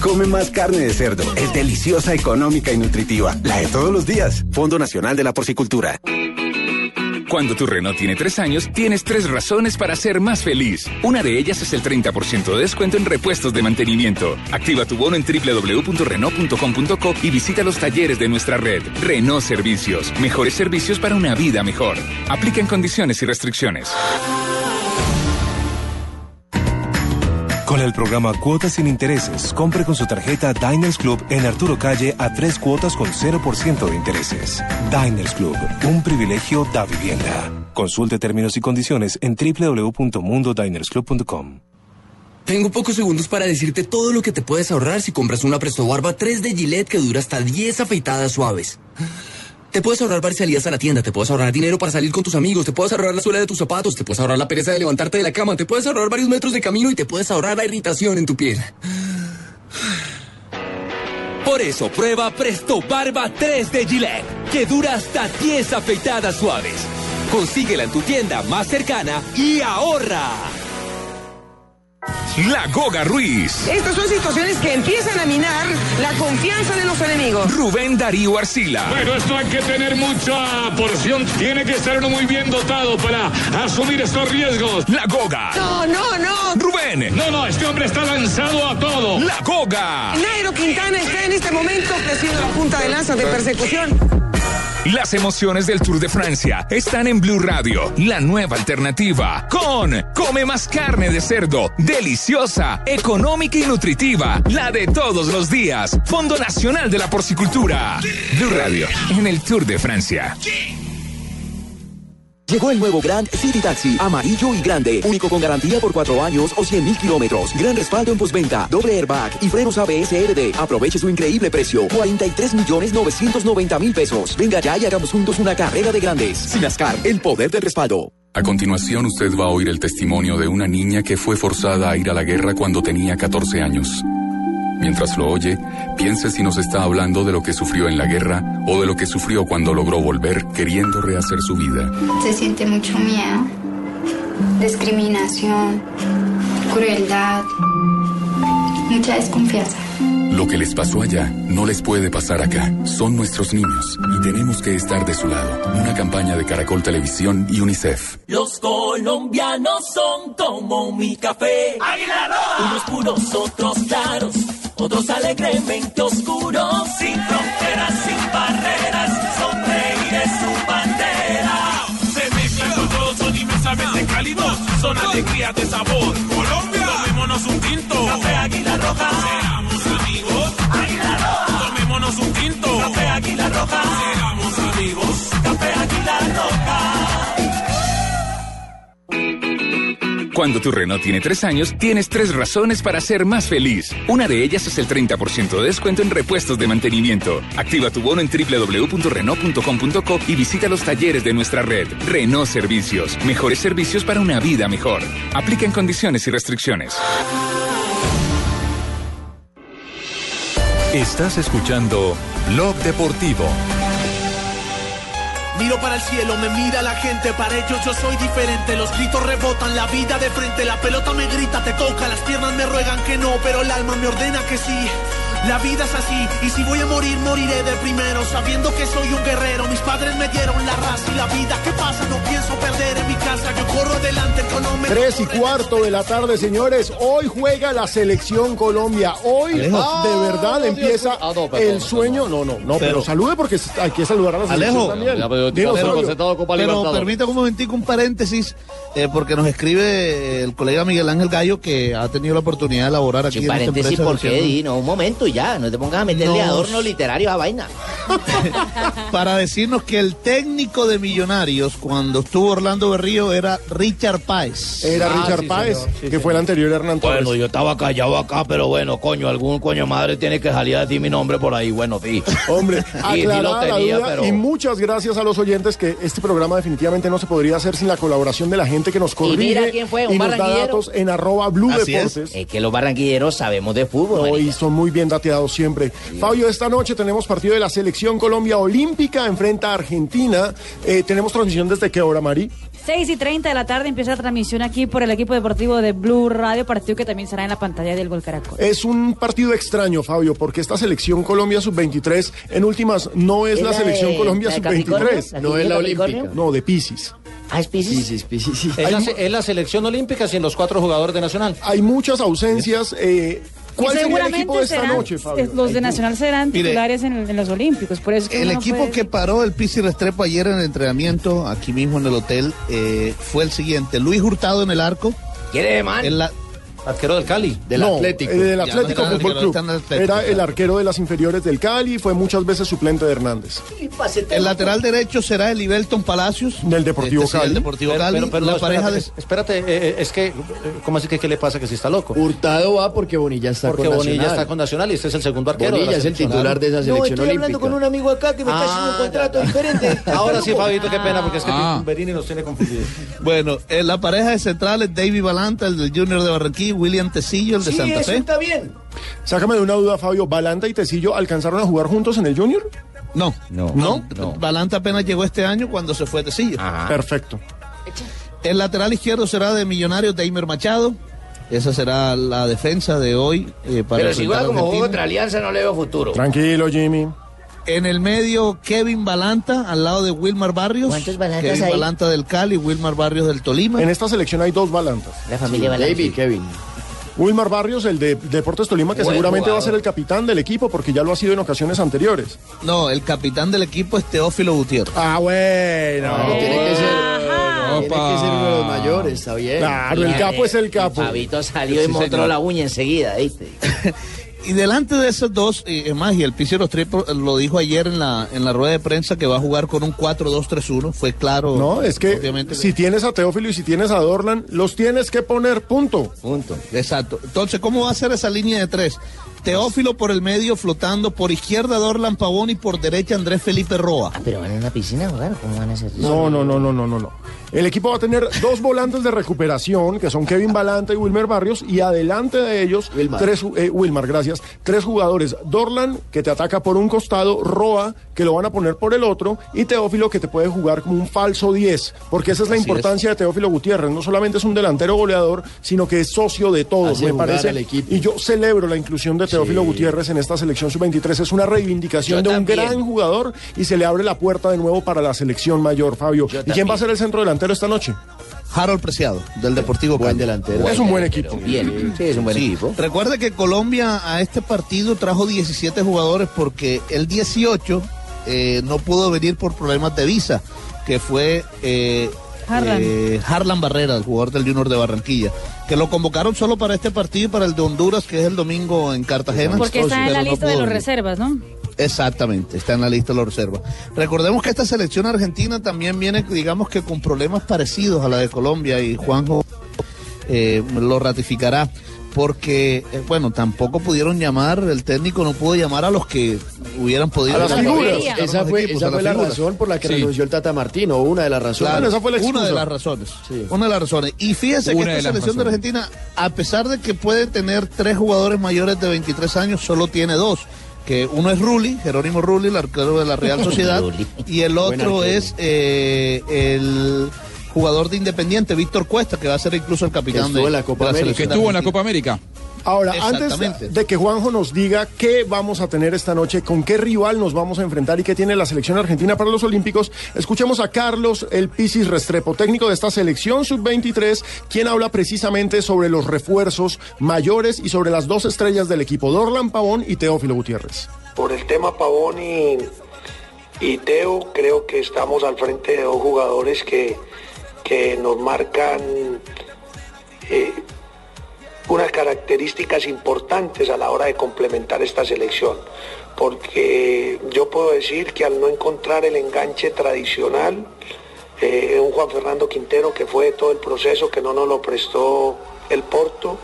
Come más carne de cerdo. Es deliciosa, económica y nutritiva. La de todos los días. Fondo Nacional de la Porcicultura. Cuando tu Renault tiene tres años, tienes tres razones para ser más feliz. Una de ellas es el 30% de descuento en repuestos de mantenimiento. Activa tu bono en www.renault.com.co y visita los talleres de nuestra red. Renault Servicios. Mejores servicios para una vida mejor. Aplica en condiciones y restricciones. Con el programa Cuotas sin Intereses, compre con su tarjeta Diners Club en Arturo Calle a tres cuotas con 0% de intereses. Diners Club, un privilegio da vivienda. Consulte términos y condiciones en www.mundodinersclub.com. Tengo pocos segundos para decirte todo lo que te puedes ahorrar si compras una Presto Barba 3 de Gillette que dura hasta 10 afeitadas suaves. Te puedes ahorrar varias salidas a la tienda, te puedes ahorrar dinero para salir con tus amigos, te puedes ahorrar la suela de tus zapatos, te puedes ahorrar la pereza de levantarte de la cama, te puedes ahorrar varios metros de camino y te puedes ahorrar la irritación en tu piel. Por eso prueba Presto Barba 3 de Gillette, que dura hasta 10 afeitadas suaves. Consíguela en tu tienda más cercana y ahorra. La Goga Ruiz. Estas son situaciones que empiezan a minar la confianza de los enemigos. Rubén Darío Arcila. Bueno, esto hay que tener mucha porción. Tiene que estar uno muy bien dotado para asumir estos riesgos. La Goga. No, no, no. Rubén. No, no, este hombre está lanzado a todo. La Goga. Nairo Quintana está en este momento creciendo la punta de lanza de persecución. Las emociones del Tour de Francia están en Blue Radio, la nueva alternativa, con Come más carne de cerdo, deliciosa, económica y nutritiva, la de todos los días, Fondo Nacional de la Porcicultura. Blue Radio, en el Tour de Francia. Llegó el nuevo Grand City Taxi, amarillo y grande, único con garantía por cuatro años o 100 mil kilómetros. Gran respaldo en postventa, doble airbag y frenos ABS RD. Aproveche su increíble precio, 43 millones 990 mil pesos. Venga ya y hagamos juntos una carrera de grandes. Sinascar, el poder del respaldo. A continuación usted va a oír el testimonio de una niña que fue forzada a ir a la guerra cuando tenía 14 años. Mientras lo oye, piense si nos está hablando de lo que sufrió en la guerra o de lo que sufrió cuando logró volver queriendo rehacer su vida. Se siente mucho miedo, discriminación, crueldad, mucha desconfianza. Lo que les pasó allá no les puede pasar acá. Son nuestros niños y tenemos que estar de su lado. Una campaña de Caracol Televisión y UNICEF. Los colombianos son como mi café. Unos puros, otros claros, otros alegremente oscuros. Sin fronteras, sin barreras, sonreír es su bandera. Se mezclan con todos, son inmensamente cálidos, son alegrías de sabor. Colombia, tomémonos un tinto. Café Águila Roja. Seamos amigos. Águila Roja. Tomémonos un tinto. Café Águila Roja. Seamos amigos. Café Águila Roja. Cuando tu Renault tiene tres años, tienes tres razones para ser más feliz. Una de ellas es el 30% de descuento en repuestos de mantenimiento. Activa tu bono en www.renault.com.co y visita los talleres de nuestra red. Renault Servicios. Mejores servicios para una vida mejor. Aplica en condiciones y restricciones. Estás escuchando Blog Deportivo. Miro para el cielo, me mira la gente, para ellos yo soy diferente. Los gritos rebotan, la vida de frente, la pelota me grita, te toca, las piernas me ruegan que no, pero el alma me ordena que sí. La vida es así, y si voy a morir, moriré de primero, sabiendo que soy un guerrero. Mis padres me dieron la raza y la vida. ¿Qué pasa? No pienso perder en mi casa, yo corro adelante, el cronómetro. Tres y cuarto de la tarde, señores. Hoy juega la selección Colombia. Hoy Alejo. de verdad Ah, empieza. Ah, no, perdón, el sueño. No, no, no, pero, Pero- salude porque hay que saludar a la selección Alejo. también. Ya, pero- Digo, pero-. Pero permítame un momentico, un paréntesis, eh, porque nos escribe el colega Miguel Ángel Gallo, que ha tenido la oportunidad de elaborar aquí Sí, en esta paréntesis, empresa ¿por qué, versión- Di? No, un momento ya, no te pongas a meterle No. adorno literario a vaina. para decirnos que el técnico de Millonarios, cuando estuvo Orlando Berrío, era Richard Páez. Era Richard Páez, que fue el anterior Hernán Torres. Bueno, yo estaba callado acá, pero bueno, coño, algún coño madre tiene que salir a decir mi nombre por ahí. Bueno, sí. Hombre, Sí, sí lo aclarada la tenía, duda pero- y muchas gracias a los oyentes que este programa definitivamente no se podría hacer sin la colaboración de la gente que nos corrige mira quién fue, un y nos da barranquillero. datos en arroba Blue Así es. Deportes. Es que los barranquilleros sabemos de fútbol. No, y son muy bien siempre. Fabio, esta noche tenemos partido de la Selección Colombia Olímpica, enfrenta a Argentina. Eh, tenemos transmisión desde qué hora, Mari? 6 y 30 de la tarde empieza la transmisión aquí por el equipo deportivo de Blue Radio, partido que también será en la pantalla del Gol Caracol. Es un partido extraño, Fabio, porque esta selección Colombia sub-23, en últimas, no es ¿Es la la selección de- Colombia la de Capricornio? sub-23. ¿La que No es la olímpica. No, de Piscis. Ah, es Piscis. Piscis, Piscis, sí. Es la, es la selección olímpica sin los cuatro jugadores de Nacional. Hay muchas ausencias. eh, ¿Cuál Y sería el equipo de esta serán- noche, Fabio? los de Nacional serán Mire. titulares en, en los Olímpicos, por eso es que El equipo puede- que paró el Pisi Restrepo ayer en el entrenamiento, aquí mismo en el hotel, eh, fue el siguiente. Luis Hurtado en el arco. ¿Quiere man? En la- Arquero del Cali. Del no, Atlético. eh, del no Atlético Fútbol arquero, Club. Atlético, Era el arquero de las inferiores del Cali y fue muchas veces suplente de Hernández. El lateral derecho será el Ibelton Palacios. Del Deportivo Este sí, Cali. el Deportivo Pero- Cali. pero- pero la no, pareja espérate, de... Espérate, eh, eh, es que, ¿cómo así que qué le pasa que si está loco? Hurtado va porque Bonilla está Porque con Bonilla Nacional. está con Nacional y este es el segundo arquero. Bonilla la es el titular de esa No, selección estoy hablando olímpica. con un amigo acá que me está haciendo un contrato diferente. Ahora sí, Fabito, qué pena, porque es que Ah. Berini nos tiene confundidos. Bueno, en la pareja de centrales, David Balanta, el del Junior de Barranquilla, William Tecillo, el de Sí, Santa eso Fe. está bien. Sácame de una duda, Fabio. ¿Balanta y Tecillo alcanzaron a jugar juntos en el Junior? No, No. no, Balanta apenas llegó este año cuando se fue Tecillo. Perfecto. El lateral izquierdo será de Millonarios Deimer Machado. Esa será la defensa de hoy eh, para Pero si enfrentar juega a como juego contra Alianza, no le veo futuro. Tranquilo, Jimmy. En el medio, Kevin Balanta, al lado de Wilmar Barrios. ¿Cuántos Balantas Kevin hay? Balanta del Cali, Wilmar Barrios del Tolima. En esta selección hay dos Balantas. La familia Balanta. David, Kevin. Wilmar Barrios, el de Deportes Tolima, que Buen seguramente va a ser el capitán del equipo porque ya lo ha sido en ocasiones anteriores. No, el capitán del equipo es Teófilo Gutiérrez. Ah, bueno. Pero tiene que ser, tiene que ser uno de los mayores, está bien. Claro, el capo es el capo. Fabito salió y Sí, mostró señor. la uña enseguida, ¿viste? Y delante de esos dos, y es más, y el Pichi Restrepo lo dijo ayer en la, en la rueda de prensa que va a jugar con un 4-2-3-1. Fue claro. No, es que obviamente, si tienes a Teófilo y si tienes a Dorlan, los tienes que poner, punto. Punto. Exacto. Entonces, ¿cómo va a ser esa línea de tres? Teófilo por el medio flotando, por izquierda Dorlan Pavón y por derecha Andrés Felipe Roa. Ah, pero van en una piscina a jugar, ¿cómo van a hacer? No, no, no, no, no, no, no. El equipo va a tener dos volantes de recuperación, que son Kevin Balanta y Wilmer Barrios, y adelante de ellos, Wilmar. tres, eh, Wilmar, gracias, tres jugadores. Dorlan, que te ataca por un costado, Roa, que lo van a poner por el otro, y Teófilo, que te puede jugar como un falso 10, porque esa es la Así importancia de Teófilo Gutiérrez. No solamente es un delantero goleador, sino que es socio de todos, Hace me parece. Y yo celebro la inclusión de Teófilo Gutiérrez en esta selección sub-23. Es una reivindicación Yo de un gran jugador y se le abre la puerta de nuevo para la selección mayor, Fabio. Yo ¿Y quién va a ser el centro delantero esta noche? Harold Preciado, del Deportivo Buen Cali. delantero. es un buen equipo. Bien, sí, es un buen Sí. equipo. Recuerde que Colombia a este partido trajo 17 jugadores porque el 18 eh, no pudo venir por problemas de visa, que fue eh, Harlan. eh, Harlan Barrera, el jugador del Junior de Barranquilla, que lo convocaron solo para este partido y para el de Honduras, que es el domingo en Cartagena. Porque está en la no lista de los reservas, ¿no? Exactamente, está en la lista de los reservas. Recordemos que esta selección argentina también viene, digamos que con problemas parecidos a la de Colombia y Juanjo eh, lo ratificará. Porque, eh, bueno, tampoco pudieron llamar, el técnico no pudo llamar a los que hubieran podido. A las llamar. figuras. Esa fue, equipos, esa a las fue la figuras. razón por la que Sí. renunció el Tata Martino, una de las razones. Claro, esa fue la una de las razones. Sí. Una de las razones. Y fíjese que Una esta selección de. Argentina, a pesar de que puede tener tres jugadores mayores de 23 años, solo tiene dos. Que uno es Rulli, Jerónimo Rulli, el arquero de la Real Sociedad, y el otro es eh, el jugador de Independiente, Víctor Cuesta, que va a ser incluso el capitán estuvo de, en la Copa de América. Que estuvo en la. Copa América. Ahora, antes de que Juanjo nos diga qué vamos a tener esta noche, con qué rival nos vamos a enfrentar y qué tiene la selección argentina para los Olímpicos, escuchemos a Carlos El Pisis Restrepo, técnico de esta selección sub-23, quien habla precisamente sobre los refuerzos mayores y sobre las dos estrellas del equipo, Dorlan Pavón y Teófilo Gutiérrez. Por el tema Pavón y, y Teo, creo que estamos al frente de dos jugadores que, que nos marcan eh, unas características importantes a la hora de complementar esta selección. Porque yo puedo decir que al no encontrar el enganche tradicional, eh, un Juan Fernando Quintero que fue todo el proceso, que no nos lo prestó el Porto,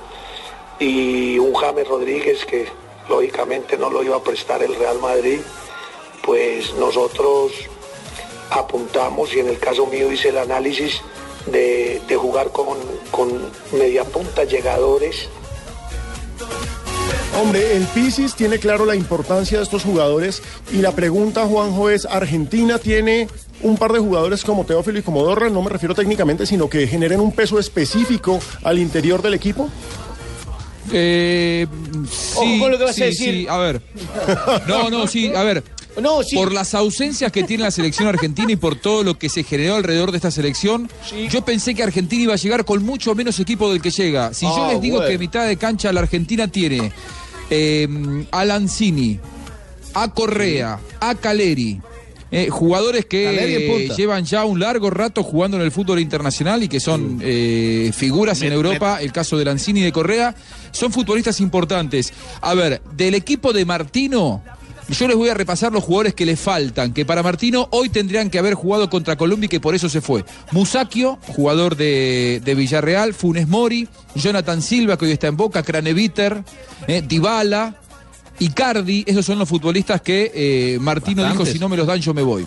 y un James Rodríguez que lógicamente no lo iba a prestar el Real Madrid, pues nosotros apuntamos y en el caso mío hice el análisis de, de jugar con, con media punta llegadores Hombre, el Pisis tiene claro la importancia de estos jugadores y la pregunta, Juanjo, es, ¿Argentina tiene un par de jugadores como Teófilo y como Dorlan? No me refiero técnicamente, sino que generen un peso específico al interior del equipo. Eh, sí, con lo que vas a sí, decir. sí, a ver. No, no, sí, a ver. No, sí. Por las ausencias que tiene la selección argentina y por todo lo que se generó alrededor de esta selección, yo pensé que Argentina iba a llegar con mucho menos equipo del que llega. Si yo Ah, les digo bueno. que mitad de cancha la Argentina tiene eh, a Lanzini, a Correa, a Caleri, Eh, jugadores que eh, llevan ya un largo rato jugando en el fútbol internacional y que son eh, figuras en Europa, el caso de Lanzini y de Correa, son futbolistas importantes. A ver, del equipo de Martino, yo les voy a repasar los jugadores que le faltan, que para Martino hoy tendrían que haber jugado contra Colombia y que por eso se fue. Musacchio, jugador de, de Villarreal, Funes Mori, Jonathan Silva, que hoy está en Boca, Craneviter, eh, Dybala, Icardi, esos son los futbolistas que eh, Martino Bastantes. dijo, si no me los dan yo me voy.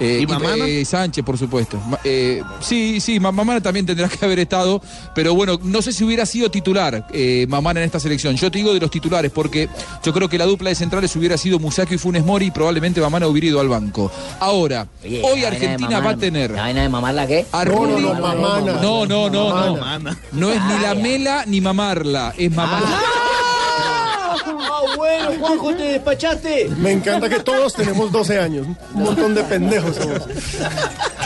Eh, ¿Y Mamana? eh, Sánchez, por supuesto. Eh, sí, sí, Ma- Mamana también tendrá que haber estado, pero bueno, no sé si hubiera sido titular eh, Mamana en esta selección. Yo te digo de los titulares, porque yo creo que la dupla de centrales hubiera sido Musacchio y Funes Mori y probablemente Mamana hubiera ido al banco. Ahora, Oye, hoy Argentina va a tener... ¿La vaina de mamarla qué? no, no, no, no. No es ni la mela ni mamarla, es mamarla. Ah, bueno, Juanjo, te despachaste. Me encanta que todos tenemos 12 años. Un montón de pendejos somos.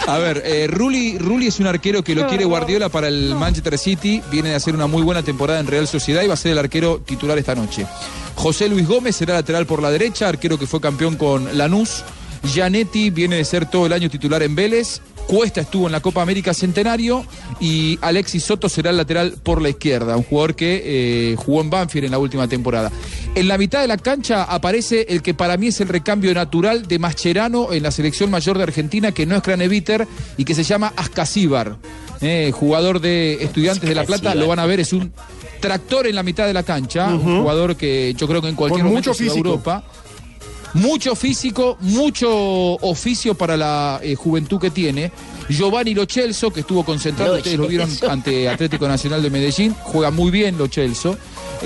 A ver, eh, Rulli, Rulli es un arquero que lo quiere Guardiola para el Manchester City. Viene de hacer una muy buena temporada en Real Sociedad y va a ser el arquero titular esta noche. José Luis Gómez será lateral por la derecha, arquero que fue campeón con Lanús. Gianetti viene de ser todo el año titular en Vélez. Cuesta estuvo en la Copa América Centenario y Alexis Soto será el lateral por la izquierda, un jugador que eh, jugó en Banfield en la última temporada. En la mitad de la cancha aparece el que para mí es el recambio natural de Mascherano en la selección mayor de Argentina, que no es Craneviter y que se llama Ascasíbar, eh, jugador de Estudiantes de La Plata. Lo van a ver, es un tractor en la mitad de la cancha, un jugador que yo creo que en cualquier Con momento mucho físico. Europa. Mucho físico, mucho oficio para la eh, juventud que tiene. Giovanni Lo Celso, que estuvo concentrado, Lo ustedes lo vieron ante Atlético Nacional de Medellín, juega muy bien Lo Celso.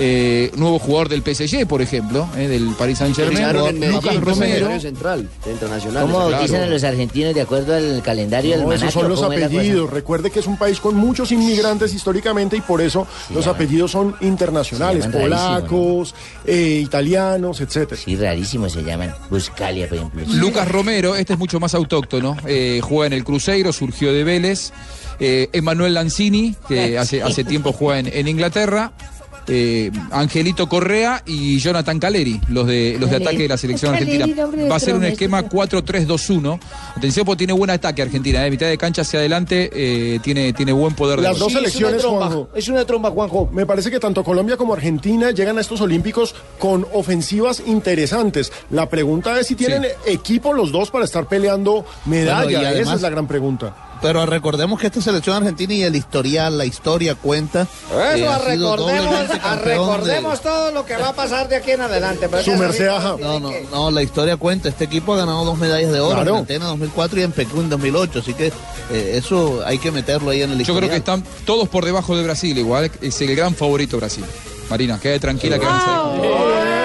Eh, nuevo jugador del PSG, por ejemplo, eh, del Paris Saint Germain. Lucas Romero. central internacional. ¿Cómo Claro. bautizan a los argentinos de acuerdo al calendario del No, esos manaco? son los apellidos. Recuerde que es un país con muchos inmigrantes históricamente y por eso los apellidos son internacionales, rarísimo, polacos, eh, italianos, etcétera. Sí, rarísimos se llaman. Buscalia, por ejemplo. Lucas Romero, este es mucho más autóctono, eh, juega en el Cruzeiro, surgió de Vélez. Eh, Emanuel Lanzini, que hace, hace tiempo juega en, en Inglaterra. Eh, Angelito Correa y Jonathan Caleri, los de los de ataque de la selección Caleri, argentina. de Va a ser un esquema 4-3-2-1. Atención, porque tiene buen ataque Argentina. De mitad de cancha hacia adelante eh, tiene, tiene buen poder de Las gol. dos selecciones, Juanjo. Es una tromba, Juanjo. Me parece que tanto Colombia como Argentina llegan a estos Olímpicos con ofensivas interesantes. La pregunta es si tienen equipo los dos para estar peleando medalla. Bueno, y Esa es la gran pregunta. Pero recordemos que esta selección argentina y el historial, la historia cuenta. Eso, recordemos, doblemente a- campeón recordemos todo lo que va a pasar de aquí en adelante. pero Su merced, ajá. No, no, no, la historia cuenta. Este equipo ha ganado dos medallas de oro Claro. en Atenas 2004 y en Pekín 2008. Así que eh, eso hay que meterlo ahí en el Yo creo que están todos por debajo de Brasil, igual es el gran favorito Brasil. Marina, quede tranquila que van a ser.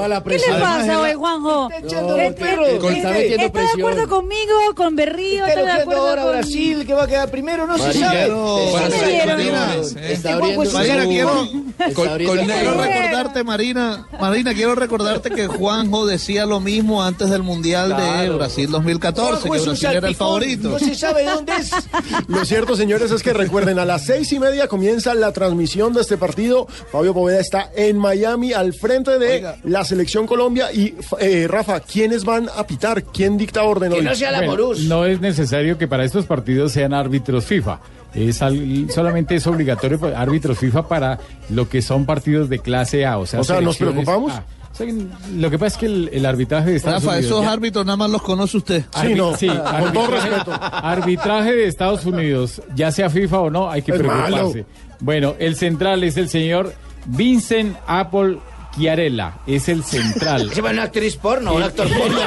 Toda la ¿Qué presión. le pasa hoy, Juanjo? echando Eh, los perros. eh, Con- eh, está ¿Está de acuerdo conmigo, con Berrío? Está ¿Está de acuerdo ahora con... Brasil, que va a quedar primero, no se sabe. quiero- Está abriendo- ¿eh? Está Marina, quiero- está Con- abriendo con su- Quiero Bueno. recordarte, Marina, Marina, quiero recordarte que Juanjo decía lo mismo antes del Mundial de. Brasil 2014, Juanjo que Brasil era el favorito. No se sabe de dónde es. Lo cierto, señores, es que recuerden, a las seis y media comienza la transmisión de este partido. Fabio Poveda está en Miami al frente de Oiga. la selección Colombia. Y eh, Rafa, ¿quiénes van a pitar? ¿Quién dicta orden Que hoy? no sea la Bueno, no es necesario que para estos partidos sean árbitros FIFA. Es al- solamente es obligatorio pues, árbitros FIFA para lo que son partidos de clase A. O sea, O sea, ¿nos preocupamos? A. O sea, que lo que pasa es que el, el arbitraje de Estados Rafa, Unidos. esos ya- árbitros nada más los conoce usted. Sí, no, sí, con todo arbitraje- respeto. Arbitraje de Estados Unidos, ya sea FIFA o no, hay que Es preocuparse. malo. Bueno, el central es el señor Vincent Apple Chiarella, es el central. Va una actriz porno, un actor porno.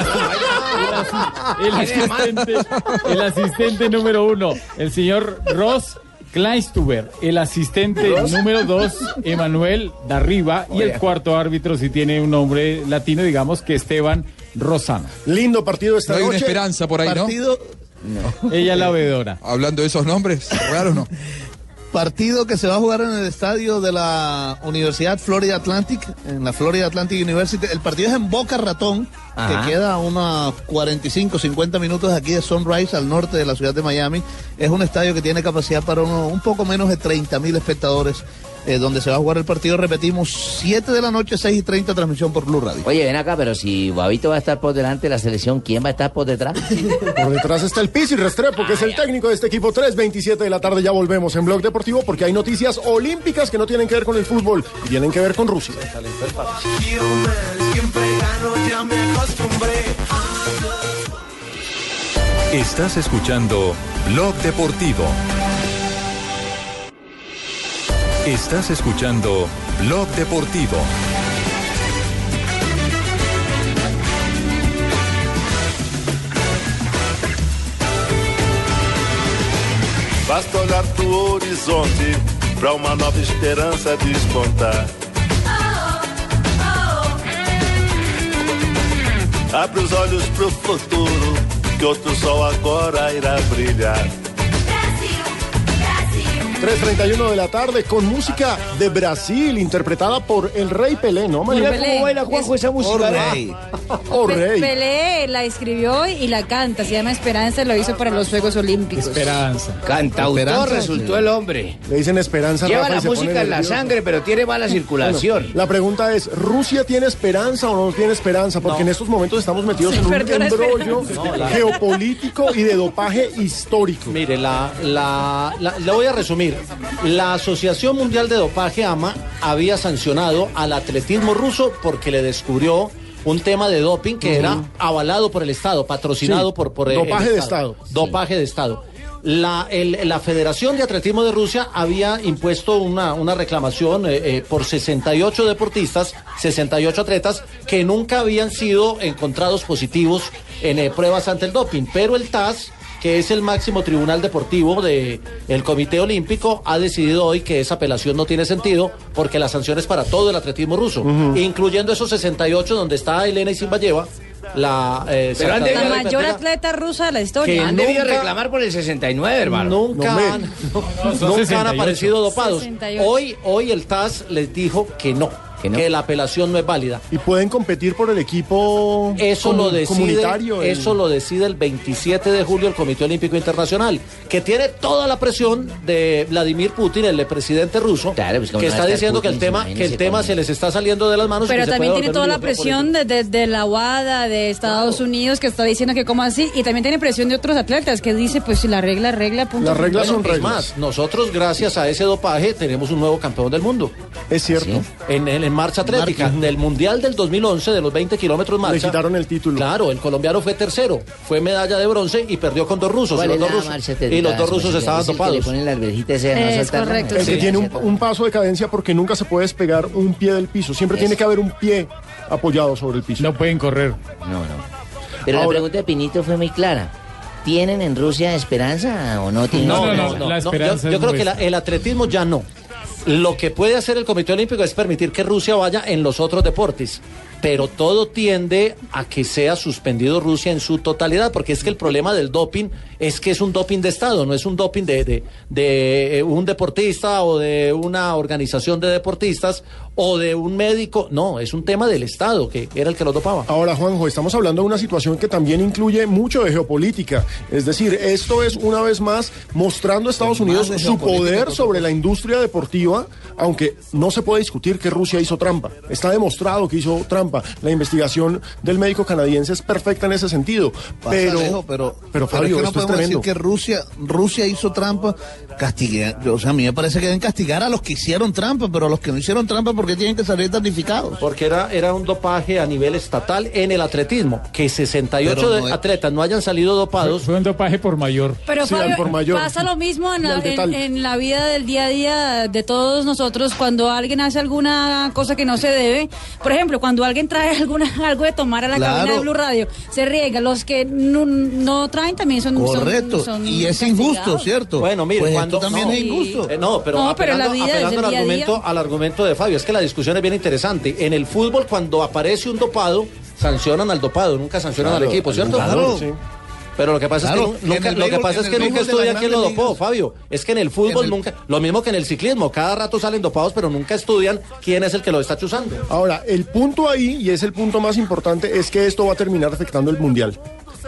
el asistente, el asistente número uno, el señor Ross Kleinstuber, el asistente número dos, Emanuel Darriba, y el cuarto árbitro, si tiene un nombre latino, digamos que Esteban Rosano. Lindo partido esta No hay una esperanza por ahí, ¿no? Partido, Ella es la veedora. Hablando de esos nombres, raros no. Partido que se va a jugar en el estadio de la Universidad Florida Atlantic, en la Florida Atlantic University. El partido es en Boca Ratón, Ajá. que queda a unos 45, 50 minutos de aquí de Sunrise, al norte de la ciudad de Miami. Es un estadio que tiene capacidad para uno- un poco menos de 30 mil espectadores. Eh, donde se va a jugar el partido. Repetimos, 7 de la noche, 6 y 30, transmisión por Blue Radio. Oye, ven acá, pero si Babito va a estar por delante de la selección, ¿quién va a estar por detrás? Por detrás está el Pizzi Restrepo, que es el técnico de este equipo. 3.27 de la tarde ya volvemos en Blog Deportivo porque hay noticias olímpicas que no tienen que ver con el fútbol y tienen que ver con Rusia. Siempre gano, ya me acostumbré. Estás escuchando Blog Deportivo. Estás escuchando Blog Deportivo. Basta olhar pro horizonte pra uma nova esperança despontar. Abre os olhos pro futuro, que outro sol agora irá brilhar. 3.31 de la tarde con música de Brasil interpretada por el Rey Pelé, ¿no, María? Mira cómo baila Juanjo esa música. Oh, Oh, Rey. Oh, Rey. Pelé la escribió y la canta, se llama Esperanza, lo hizo para los Juegos Olímpicos. Esperanza. Cantautor Esperanza, resultó el hombre. Le dicen Esperanza. Lleva Rafa, y la música en la nervioso. sangre, pero tiene mala circulación. Bueno, la pregunta es, ¿Rusia tiene esperanza o no tiene esperanza? Porque en estos momentos estamos metidos Se en un embrollo esperanza. No, la- geopolítico y de dopaje histórico. Mire, la, la, la- voy a resumir. La Asociación Mundial de Dopaje, AMA, había sancionado al atletismo ruso porque le descubrió un tema de doping que era avalado por el Estado, patrocinado Sí, por, por el dopaje de Estado. Dopaje de Estado. La, el- la Federación de Atletismo de Rusia había impuesto una, una reclamación eh, eh, por 68 deportistas, 68 atletas, que nunca habían sido encontrados positivos en eh, pruebas ante el doping. Pero el TAS, que es el máximo tribunal deportivo del Comité Olímpico, ha decidido hoy que esa apelación no tiene sentido porque la sanción es para todo el atletismo ruso, incluyendo esos 68 donde está Elena Isinbayeva, la, eh, Pero La de mayor atleta rusa de la historia. Que Han debido reclamar por el 69, hermano. Nunca, han, nunca han 68. aparecido dopados. 68. Hoy, hoy el TAS les dijo que no, que, la apelación no es válida. Y pueden competir por el equipo Eso lo decide, comunitario. el- eso lo decide el 27 de julio el Comité Olímpico Internacional, que tiene toda la presión de Vladimir Putin, el presidente ruso, como que está diciendo que el tema, que el tema cómo. se les está saliendo de las manos. y Pero también puede tiene toda la presión de, de- de la WADA, de Estados Unidos, que está diciendo que como así, y también tiene presión de otros atletas, que dice, pues si la regla, regla, punto. Bueno, es más, nosotros gracias a ese dopaje tenemos un nuevo campeón del mundo. Es cierto. En, en- en marcha atlética, del Mundial del 2011, de los 20 kilómetros marcha. Le quitaron el título. Claro, el colombiano fue tercero, fue medalla de bronce y perdió con dos rusos. ¿Cuál Y los dos rusos, marcha y atlética? los dos rusos Es el estaban que le ponen esa no Es correcto, El que sí. tiene un, un paso de cadencia porque nunca se puede despegar un pie del piso. Siempre tiene que haber un pie apoyado sobre el piso. No pueden correr. No, no. Pero la pregunta de Pinito fue muy clara. ¿Tienen en Rusia esperanza o no tienen No, no, esperanza? no, no, yo, yo creo que la- el atletismo ya no. Lo que puede hacer el Comité Olímpico es permitir que Rusia vaya en los otros deportes. Pero todo tiende a que sea suspendido Rusia en su totalidad, porque es que el problema del doping es que es un doping de Estado, no es un doping de, de, de, eh, un deportista o de una organización de deportistas o de un médico. No, es un tema del Estado, que era el que lo dopaba. Ahora, Juanjo, estamos hablando de una situación que también incluye mucho de geopolítica. Es decir, esto es una vez más mostrando a Estados Unidos su poder sobre la industria deportiva, aunque no se puede discutir que Rusia hizo trampa. Está demostrado que hizo trampa. La investigación del médico canadiense es perfecta en ese sentido. Pasa, Pero, Alejo, pero, pero es Fabio, que no esto es podemos tremendo. decir que Rusia, Rusia hizo trampa, castigue, o sea, a mí me parece que deben castigar a los que hicieron trampa, pero a los que no hicieron trampa, porque tienen que salir damnificados? Porque era, era un dopaje a nivel estatal en el atletismo. Que 68 Pero de- no es- atletas no hayan salido dopados. Fue un dopaje por mayor. Pero Sí, Fabio, por mayor. pasa lo mismo en la vida del día a día de todos nosotros cuando alguien hace alguna cosa que no se debe. Por ejemplo, cuando alguien trae alguna algo de tomar a la Claro. cabina de Blue Radio, se riega. Los que no, no traen también son Correcto, son y es injusto. ¿cierto? Bueno, mire, Pues cuando esto también no, es injusto. Eh, no, pero No, pero la apelando, vida es apelando el al día a día. argumento, al argumento de Fabio, es que la discusión es bien interesante. En el fútbol, cuando aparece un dopado, sancionan al dopado, nunca sancionan Claro, al equipo, ¿cierto? sí. Pero lo que pasa Claro, es que nunca, el lo que pasa es que nunca estudian quién lo dopó, ligas. Fabio. Es que en el fútbol En el- nunca, lo mismo que en el ciclismo, cada rato salen dopados, pero nunca estudian quién es el que lo está chuzando. Ahora, el punto ahí, y es el punto más importante, es que esto va a terminar afectando el Mundial.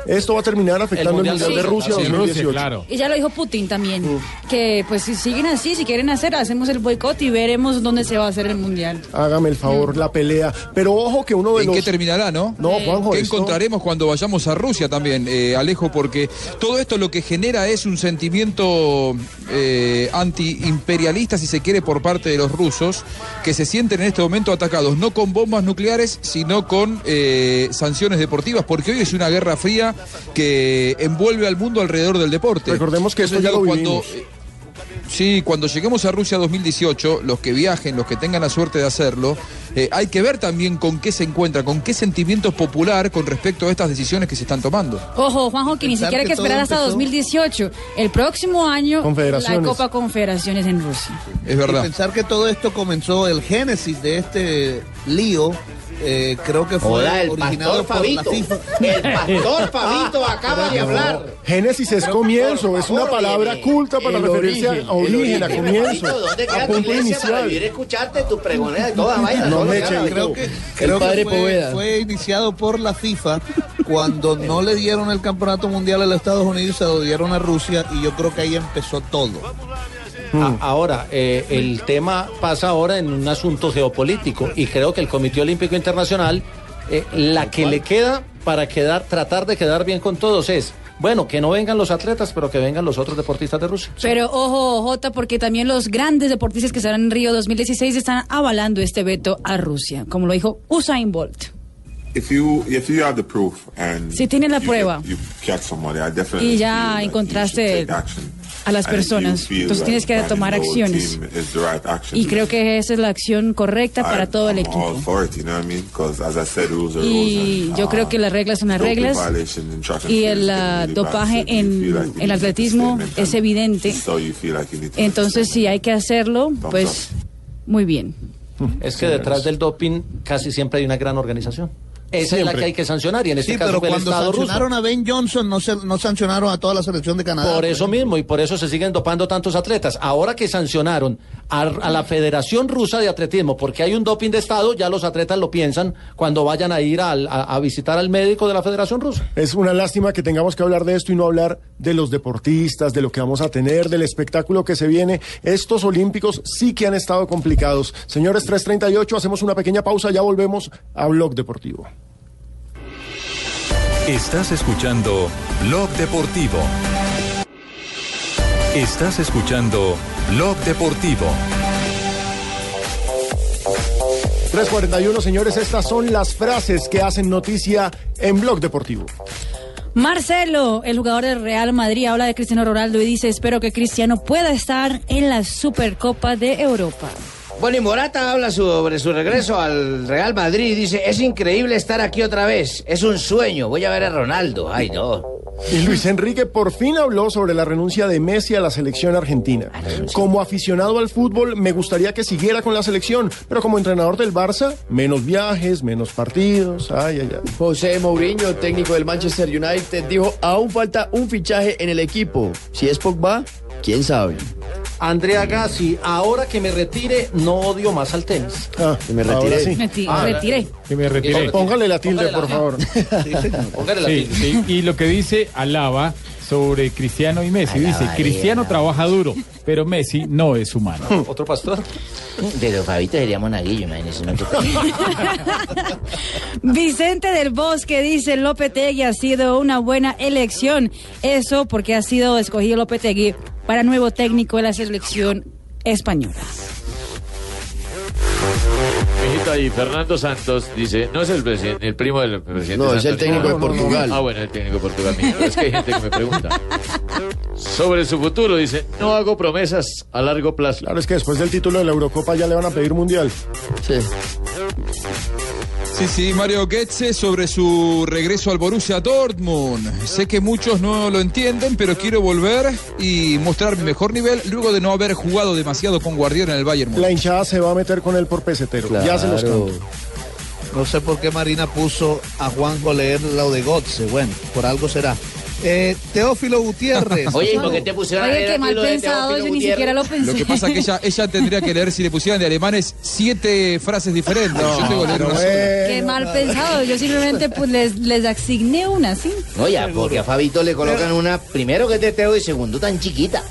Esto va a terminar afectando el Mundial Mundial, de. Rusia Sí, Rusia, 2018. claro. Y ya lo dijo Putin también, que pues si siguen así, si quieren hacer, hacemos el boicot y veremos dónde se va a hacer el mundial. Hágame el favor, la pelea. Pero ojo que uno de ¿En los... qué terminará, no? No, Juanjo, ¿Qué esto- encontraremos cuando vayamos a Rusia también, eh, Alejo? Porque todo esto lo que genera es un sentimiento eh, antiimperialista, si se quiere, por parte de los rusos, que se sienten en este momento atacados no con bombas nucleares, sino con eh, sanciones deportivas, porque hoy es una guerra fría que envuelve al mundo alrededor del deporte. Recordemos que esto Entonces ya lo vivimos. eh, Sí, cuando lleguemos a Rusia 2018, los que viajen, los que tengan la suerte de hacerlo, eh, hay que ver también con qué se encuentra, con qué sentimiento popular con respecto a estas decisiones que se están tomando. Ojo, Juanjo, que ni siquiera hay que que esperar hasta empezó- 2018. El próximo año, la. Copa Confederaciones en Rusia. Es Y pensar que todo esto comenzó, el génesis de este lío, eh, creo que fue Hola, el originado pastor por la Fabito. FIFA. El pastor Fabito acaba de hablar. Génesis es comienzo, es una palabra culta para El referirse origen, a origen, a comienzo, ¿Dónde a queda tu punto iglesia para inicial. vivir, escucharte tu pregonera y toda vaina? No Creo que, creo que padre fue, iniciado por la FIFA cuando no le dieron el campeonato mundial a los Estados Unidos, se lo dieron a Rusia y yo creo que ahí empezó todo. A- ahora, eh, el tema pasa ahora en un asunto geopolítico y creo que el Comité Olímpico Internacional, eh, la que le queda para quedar, tratar de quedar bien con todos es, bueno, que no vengan los atletas, pero que vengan los otros deportistas de Rusia. Pero ojo, Jota, porque también los grandes deportistas que estarán en Río 2016 están avalando este veto a Rusia, como lo dijo Usain Bolt. If you if you have the proof and Si tienes la prueba get- you catch somebody, I definitely y ya encontraste. A las personas, entonces tienes que tomar acciones. Y creo que esa es la acción correcta para todo el equipo. Y yo uh, creo que las reglas son las reglas. Y el ah, bad, dopaje so you en feel like you el atletismo es evidente. So you feel like you need to Entonces, si hay que hacerlo, pues muy bien. Es que detrás del doping casi siempre hay una gran organización. Esa es la que hay que sancionar y en este Sí, caso pero fue el cuando Estado ruso. sancionaron a Ben Johnson, no, se, no sancionaron a toda la selección de Canadá. Por eso mismo, y por eso se siguen dopando tantos atletas. Ahora que sancionaron a, a la Federación Rusa de Atletismo, porque hay un doping de Estado, ya los atletas lo piensan cuando vayan a ir al- a, a visitar al médico de la Federación Rusa. Es una lástima que tengamos que hablar de esto y no hablar de los deportistas, de lo que vamos a tener, del espectáculo que se viene. Estos olímpicos sí que han estado complicados. Señores, 338, hacemos una pequeña pausa, ya volvemos a Blog Deportivo. Estás escuchando Blog Deportivo. Estás escuchando Blog Deportivo. 341, señores, estas son las frases que hacen noticia en Blog Deportivo. Marcelo, el jugador del Real Madrid, habla de Cristiano Ronaldo y dice, espero que Cristiano pueda estar en la Supercopa de Europa. Bueno, y Morata habla sobre su regreso al Real Madrid y dice, es increíble estar aquí otra vez, es un sueño, voy a ver a Ronaldo. Ay, no. Y Luis Enrique por fin habló sobre la renuncia de Messi a la selección argentina. Como aficionado al fútbol, me gustaría que siguiera con la selección, pero como entrenador del Barça, menos viajes, menos partidos. Ay, ay, ay. José Mourinho, técnico del Manchester United, dijo, aún falta un fichaje en el equipo. Si es Pogba, quién sabe. Andrea Gassi, ahora que me retire, no odio más al tenis. Ah, que me ahora sí. Me Ah, retiré. Que me retiré. Póngale la tilde, por favor. Póngale la Sí, tilde. sí, y lo que dice Alaba sobre Cristiano y Messi, dice, Cristiano trabaja duro, pero Messi no es humano. ¿Otro pastor? Pero Fabito sería monaguillo, imagínese. ¿no? Vicente del Bosque dice, Lopetegui ha sido una buena elección. Eso porque ha sido escogido Lopetegui para nuevo técnico de la selección española. Mijito, y Fernando Santos dice, no es el presidente, el primo del presidente No, es el técnico de Portugal. Ah, bueno, el técnico de Portugal. mijito. Es que hay gente que me pregunta. Sobre su futuro, dice, no hago promesas a largo plazo. Claro, es que después del título de la Eurocopa ya le van a pedir mundial. Sí. Sí, sí, Mario Goetze sobre su regreso al Borussia Dortmund. Sé que muchos no lo entienden, pero quiero volver y mostrar mi mejor nivel luego de no haber jugado demasiado con Guardiola en el Bayern La hinchada se va a meter con él por pesetero. Ya se los canto. No sé por qué Marina puso a Juanjo a leer lo de Gotze. Bueno, por algo será. Eh, Teófilo Gutiérrez. Oye, ¿y por qué te pusieron a Oye, leer qué mal pensado, yo ni siquiera lo pensé. Lo que pasa es que ella, ella tendría que leer si le pusieran de alemanes siete frases diferentes. Yo tengo que leer una sola. Qué mal pensado. Yo simplemente pues, les, les asigné una, ¿sí? No, ya, porque a Fabito le colocan una, primero que es de Teo y segundo tan chiquita.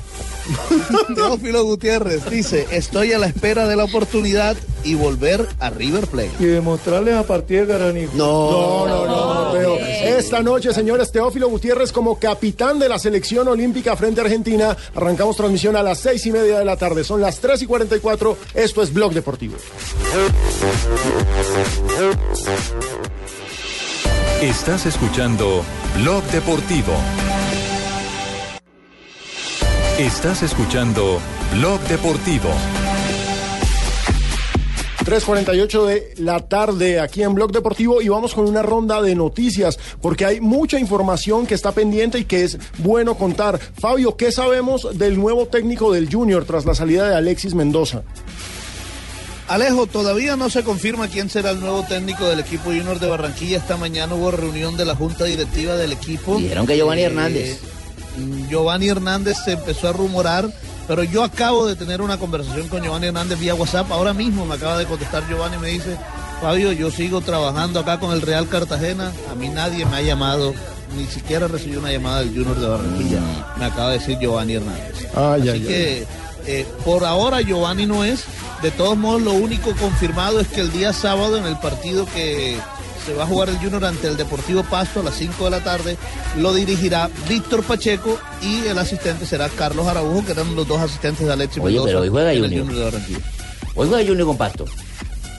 Teófilo Gutiérrez dice, estoy a la espera de la oportunidad y volver a River Plate. Y demostrarles a partir de Garaní. No, no, no, Mateo. Esta noche, señores, Teófilo Gutiérrez como capitán de la selección olímpica frente a Argentina. Arrancamos transmisión a las seis y media de la tarde. Son las 3 y 44. Esto es Blog Deportivo. Estás escuchando Blog Deportivo. Estás escuchando Blog Deportivo. 3.48 de la tarde aquí en Blog Deportivo y vamos con una ronda de noticias porque hay mucha información que está pendiente y que es bueno contar. Fabio, ¿qué sabemos del nuevo técnico del Junior tras la salida de Alexis Mendoza? Alejo, todavía no se confirma quién será el nuevo técnico del equipo Junior de Barranquilla. Esta mañana hubo reunión de la junta directiva del equipo. Dijeron que Giovanni Eh, Hernández. Mm, Giovanni Hernández se empezó a rumorar, pero yo acabo de tener una conversación con Giovanni Hernández vía WhatsApp. Ahora mismo me acaba de contestar Giovanni y me dice, Fabio, yo sigo trabajando acá con el Real Cartagena. A mí nadie me ha llamado, ni siquiera recibí una llamada del Junior de Barranquilla. Me acaba de decir Giovanni Hernández. Ay, Así que eh, por ahora Giovanni no es. De todos modos, lo único confirmado es que el día sábado en el partido que se va a jugar el Junior ante el Deportivo Pasto a las 5 de la tarde, lo dirigirá Víctor Pacheco y el asistente será Carlos Araujo, que eran los dos asistentes de Alexis Oye, Mendoza pero hoy juega Junior. Junior de Barranquilla. Hoy juega Junior con Pasto.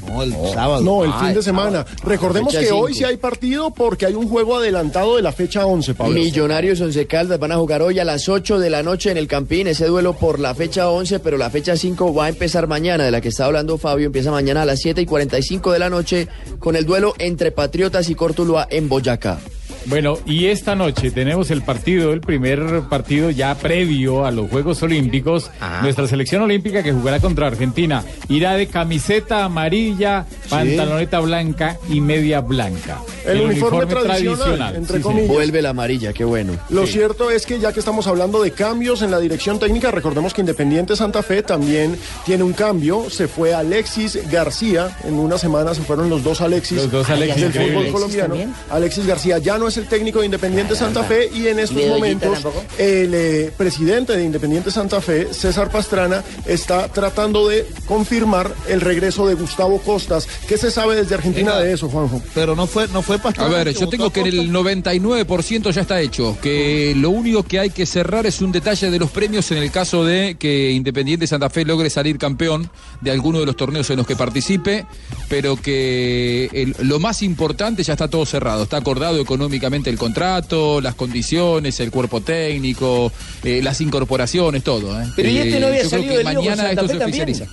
No, el sábado. No, el Ah, fin de semana. Recordemos que hoy sí hay partido porque hay un juego adelantado de la fecha 11, Pablo. Millonarios Once Caldas van a jugar hoy a las 8 de la noche en el Campín, ese duelo por la fecha 11, pero la fecha 5 va a empezar mañana, de la que está hablando Fabio, empieza mañana a las 7 y 45 de la noche con el duelo entre Patriotas y Cortuluá en Boyacá. Bueno, y esta noche tenemos el partido, el primer partido ya previo a los Juegos Olímpicos. Nuestra selección olímpica que jugará contra Argentina irá de camiseta amarilla, pantaloneta blanca y media blanca. El uniforme tradicional, entre sí, comillas. Vuelve la amarilla, qué bueno. Lo cierto es que ya que estamos hablando de cambios en la dirección técnica, recordemos que Independiente Santa Fe también tiene un cambio. Se fue Alexis García. En una semana se fueron los dos Alexis, Los dos Alexis, del fútbol Alexis colombiano. también. Alexis García ya no es el técnico de Independiente Santa Fe y en estos ¿Y Bedoyita momentos el eh, presidente de Independiente Santa Fe, César Pastrana, está tratando de confirmar el regreso de Gustavo Costas. ¿Qué se sabe desde Argentina Venga. de eso, Juanjo? Pero no fue, no fue A Pastrana ver, que yo tengo a que en el 99% ya está hecho. Que lo único que hay que cerrar es un detalle de los premios en el caso de que Independiente Santa Fe logre salir campeón de alguno de los torneos en los que participe, pero que el- lo más importante ya está todo cerrado. Está acordado económicamente el contrato, las condiciones, el cuerpo técnico, eh, las incorporaciones, todo. ¿eh. Pero ¿y este Eh, no había yo creo salido que del lío con mañana esto Fe se también? oficializa.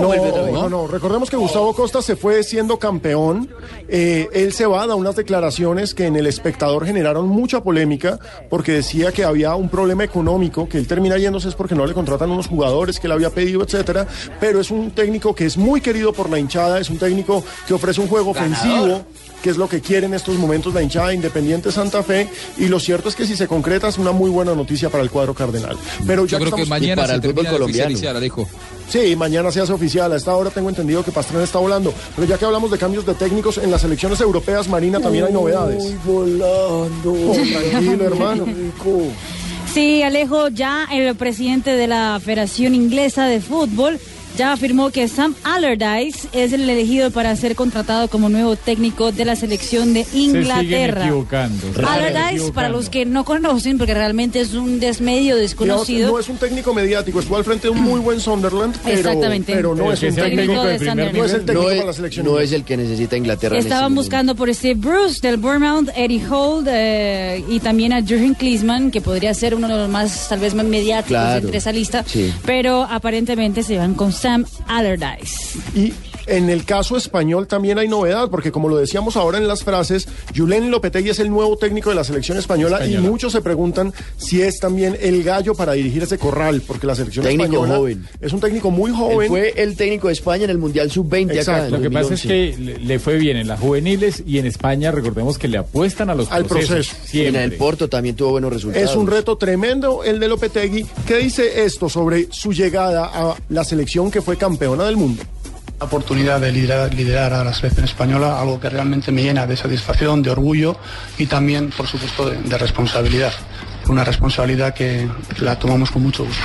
No, no, no. Recordemos que Gustavo Costa se fue siendo campeón. Eh, él se va, da unas declaraciones que en el espectador generaron mucha polémica porque decía que había un problema económico, que él termina yéndose es porque no le contratan unos jugadores que él había pedido, etcétera. Pero es un técnico que es muy querido por la hinchada, es un técnico que ofrece un juego ofensivo que es lo que quiere en estos momentos la hinchada de Independiente Santa Fe, y lo cierto es que si se concreta es una muy buena noticia para el cuadro cardenal. Pero ya Yo creo que estamos- mañana se termina de oficializar, Alejo. Sí, mañana se hace oficial. A esta hora tengo entendido que Pastrana está volando. Pero ya que hablamos de cambios de técnicos en las elecciones europeas, Marina, también hay novedades. volando. Oh, tranquilo, hermano. Sí, Alejo, ya el presidente de la Federación Inglesa de Fútbol ya afirmó que Sam Allardyce es el elegido para ser contratado como nuevo técnico de la selección de Se Inglaterra. equivocando. se siguen Allardyce, para equivocando. los que no conocen, porque realmente es un desmedio desconocido. no es un técnico mediático, estuvo al frente de un muy buen Sunderland, pero, Exactamente. pero no Pero es un técnico, técnico de no es el nivel. técnico No para es, la selección. no inglesa. es el que necesita Inglaterra. este Estaban buscando por Steve Bruce del Bournemouth, Eddie Holt eh, y también a Jurgen Klinsmann, que podría ser uno de los más, tal vez más mediáticos Claro. entre esa lista, Sí. pero aparentemente se van con Sam Allardyce. Y En el caso español también hay novedad, porque como lo decíamos ahora en las frases, Julen Lopetegui es el nuevo técnico de la selección española, Española. y muchos se preguntan si es también el gallo para dirigir ese corral, porque la selección Técnico española joven. es un técnico muy Él joven. fue el técnico de España en el Mundial Sub-20 acá. En Lo que pasa 2011. es que le, le fue bien en las juveniles y en España, recordemos que le apuestan a los Al procesos. proceso. Siempre. En el Porto también tuvo buenos resultados. Es un reto tremendo el de Lopetegui, que dice esto sobre su llegada a la selección que fue campeona del mundo. Oportunidad de liderar, a la selección española, algo que realmente me llena de satisfacción, de orgullo y también, por supuesto, de, responsabilidad. Una responsabilidad que la tomamos con mucho gusto.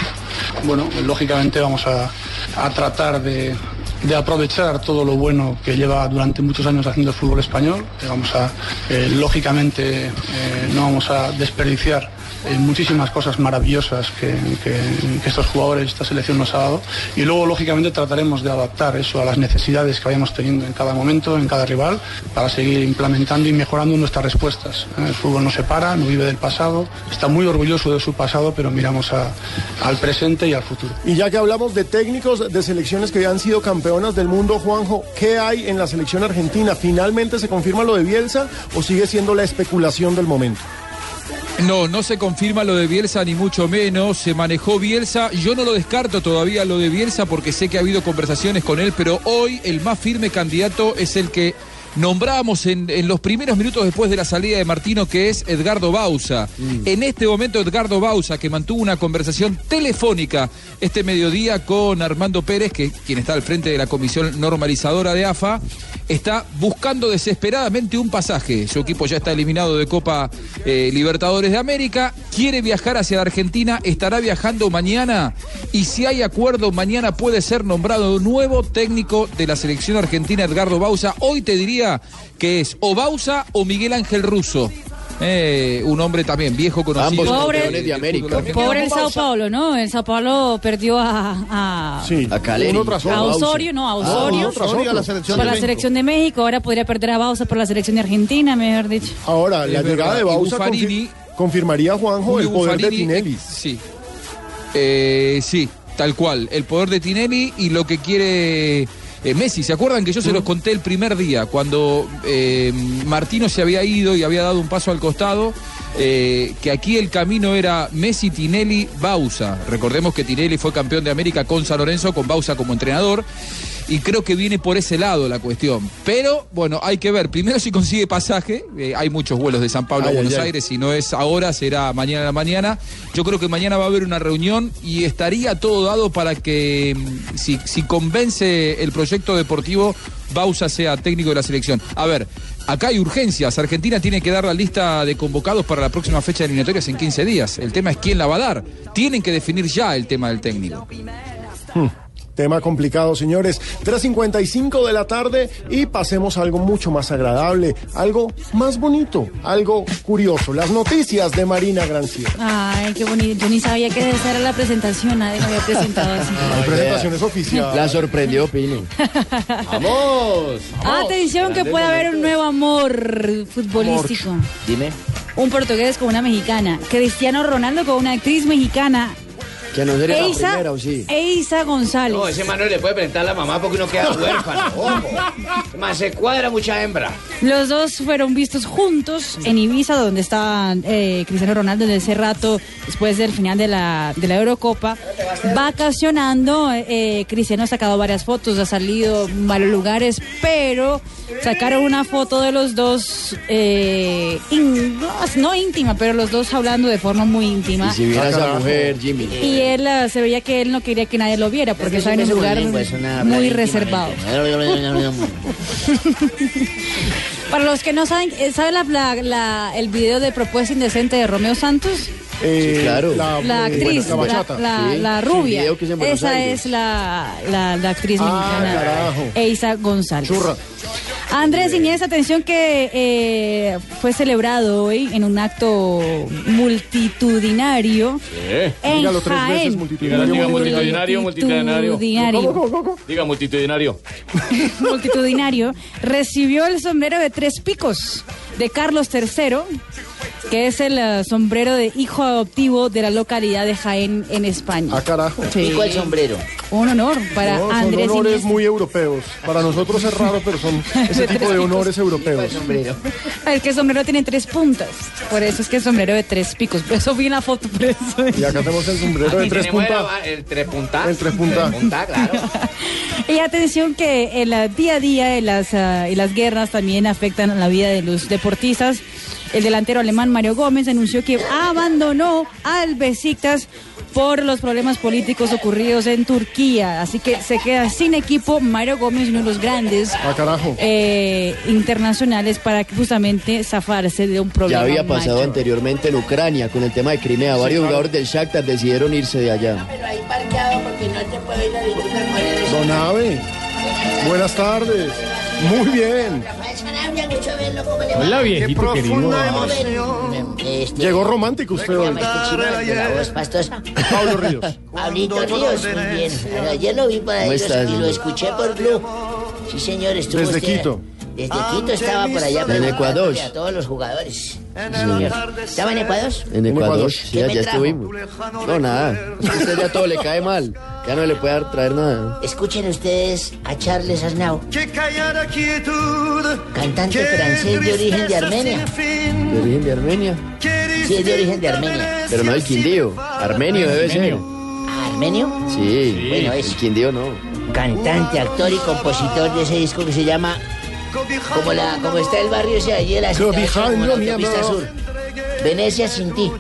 Bueno, lógicamente vamos a, tratar de, de aprovechar todo lo bueno que lleva durante muchos años haciendo el fútbol español. Eh, Vamos a, eh, lógicamente, eh, no vamos a desperdiciar muchísimas cosas maravillosas que, estos jugadores, esta selección nos ha dado. Y luego, lógicamente, trataremos de adaptar eso a las necesidades que vayamos teniendo en cada momento, en cada rival, para seguir implementando y mejorando nuestras respuestas. ¿eh? El fútbol no se para, no vive del pasado, está muy orgulloso de su pasado, pero miramos al presente y al futuro. Y ya que hablamos de técnicos de selecciones que han sido campeonas del mundo, Juanjo, ¿qué hay en la selección argentina? ¿Finalmente se confirma lo de Bielsa o sigue siendo la especulación del momento? No, no se confirma lo de Bielsa ni mucho menos. Se manejó Bielsa. Yo no lo descarto todavía lo de Bielsa porque sé que ha habido conversaciones con él, pero hoy el más firme candidato es el que nombramos en, en los primeros minutos después de la salida de Martino, que es Edgardo Bausa. En este momento, Edgardo Bausa, que mantuvo una conversación telefónica este mediodía con Armando Pérez, que quien está al frente de la comisión normalizadora de AFA, está buscando desesperadamente un pasaje. Su equipo ya está eliminado de Copa eh, Libertadores de América, quiere viajar hacia Argentina, estará viajando mañana y si hay acuerdo, mañana puede ser nombrado nuevo técnico de la selección argentina, Edgardo Bausa. Hoy te diría que es o Bausa o Miguel Ángel Russo. Eh, un hombre también viejo conocido. Ambos Pobre- campeones de América. Pobre el Sao Paulo, ¿no? El Sao Paulo perdió a, a, A Caleri. uno tras otro. a Osorio, no, a Osorio. uno tras otro. a la selección por de la México. selección de México, ahora podría perder a Bausa por la selección de Argentina, mejor dicho. Ahora, Es la verdad. llegada de Bausa confirmaría, Juanjo, el poder de Tinelli. Sí. Eh, sí, tal cual. El poder de Tinelli y lo que quiere eh, Messi. ¿Se acuerdan que yo se los conté el primer día? Cuando eh, Martino se había ido y había dado un paso al costado. eh, que aquí el camino era Messi, Tinelli, Bausa. Recordemos que Tinelli fue campeón de América con San Lorenzo, con Bausa como entrenador. Y creo que viene por ese lado la cuestión. Pero, bueno, hay que ver. Primero si consigue pasaje. eh, hay muchos vuelos de San Pablo a Ay, Buenos ay. Aires. Si no es ahora, será mañana a la mañana. Yo creo que mañana va a haber una reunión y estaría todo dado para que, mm, si, si convence el proyecto deportivo, Bausa sea técnico de la selección. A ver, acá hay urgencias. Argentina tiene que dar la lista de convocados para la próxima fecha de eliminatorias en 15 días. El tema es quién la va a dar. Tienen que definir ya el tema del técnico. Tema complicado, señores. 3.55 de la tarde y pasemos a algo mucho más agradable, algo más bonito, algo curioso. Las noticias de Marina Granciera. Ay, qué bonito. Yo ni sabía que esa era la presentación, nadie me había presentado así. La presentación es oficial. La sorprendió, Pino. ¡Vamos! Atención que puede haber un nuevo amor futbolístico. Dime. Un portugués con una mexicana. Cristiano Ronaldo con una actriz mexicana. Que no sería la Eisa, primera, ¿o sí? Eisa González. No, ese Manuel le puede presentar a la mamá porque uno queda huérfano. Ojo. Más se cuadra mucha hembra. Los dos fueron vistos juntos en Ibiza, donde está eh, Cristiano Ronaldo desde ese rato, después del final de la, de la Eurocopa, vacacionando. Eh, Cristiano ha sacado varias fotos, ha salido en varios lugares, pero sacaron una foto de los dos, eh, in- no, no íntima, pero los dos hablando de forma muy íntima. Y si viera esa mujer, Jimmy. Y él eh, se veía que él no quería que nadie lo viera porque estaba en un lugar muy reservado. Para los que no saben, eh, ¿saben la, la- la- el video de Propuesta Indecente de Romeo Santos? Eh, Sí, claro. La, La eh, actriz, la la, la- Sí, la sí, rubia. es Esa Aires. es la, la- la actriz Ah, mexicana, carajo. Eisa González. Churra. Andrés Inés, atención que eh, fue celebrado hoy en un acto multitudinario en Dígalo tres veces, multitudinario. Diga multitudinario, multitudinario. Multitudinario. Diga multitudinario. multitudinario, recibió el sombrero de tres picos de Carlos III, que es el eh, sombrero de hijo adoptivo de la localidad de Jaén en España. Ah, carajo. Sí. ¿Y cuál sombrero? Un honor para No, son Andrés honores Iniesta. muy europeos. Para nosotros es raro, pero son ese tipo de honores europeos. Es que el sombrero tiene tres puntas. Por eso es que el sombrero de tres picos. Por eso vi la foto. Por eso. Y acá tenemos el sombrero de tres puntas. El tres puntas. El tres puntas. claro. Y atención que el eh, día a día y las, ah, y las guerras también afectan a la vida de los deportistas. El delantero alemán Mario Gómez anunció que abandonó al Besiktas por los problemas políticos ocurridos en Turquía. Así que se queda sin equipo Mario Gómez, uno de los grandes Ah, eh, internacionales para justamente zafarse de un Ya problema. había pasado anteriormente en Ucrania con el tema de Crimea. Varios jugadores del Shakhtar decidieron irse de allá. Pero ahí parqueado porque no te puedo ir a visitar con él. Don Ave, buenas tardes. Muy bien. Mucho verlo como le va. Hola, viejito querido. Este, Llegó romántico usted hoy. Pablo Ríos. Pablito Ríos, muy bien. Ayer lo vi por ahí ¿Cómo lo- estás, y lo escuché por Blue. Sí, señor, estuvo Desde usted- Quito. Desde Quito estaba por allá En Ecuador. a todos los jugadores. ¿Estaba en Ecuador? En Ecuador, Ecuador. sí, ¿Qué me allá trajo? estuvimos. No, nada. Que usted ya todo le cae mal. Ya no le puede dar, traer nada. Escuchen ustedes a Charles Aznavour, cantante francés de origen de Armenia. De origen de Armenia. Sí, es de origen de Armenia. Pero no el Quindío. Armenio debe ser. ¿Armenio? Sí, Bueno, el es Quindío no. cantante, actor y compositor de ese disco que se llama como la como está el barrio ese de de ciudad, Cobijando como la autopista sur. Venecia sin ti.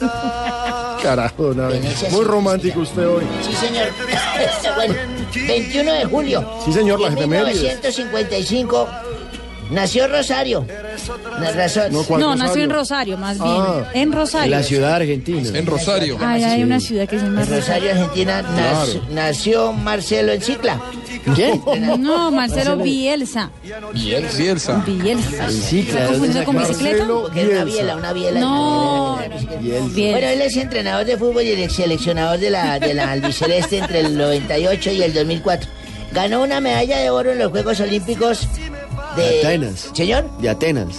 Carajo. Venecia Muy romántico usted hoy. Sí, señor. bueno, 21 de julio. Sí, señor, la En efemérides. 1955 nació Rosario. No, ¿cuál No, nació en Rosario? Más bien. Ah. en En Rosario. la ciudad argentina. En Rosario. Ay, hay una ciudad que se llama En Rosario, Argentina, nas- nació Marcelo Encicla. ¿Quién? No, Marcelo Bielsa. Bielsa. Bielsa. Bielsa. ¿Está claro. confundido con bicicleta? Una biela, una biela. No, Bueno, él es entrenador de fútbol y el seleccionador de la, de la albiceleste entre el 98 y el 2004. Ganó una medalla de oro en los Juegos Olímpicos de... Atenas. ¿Señor? De Atenas.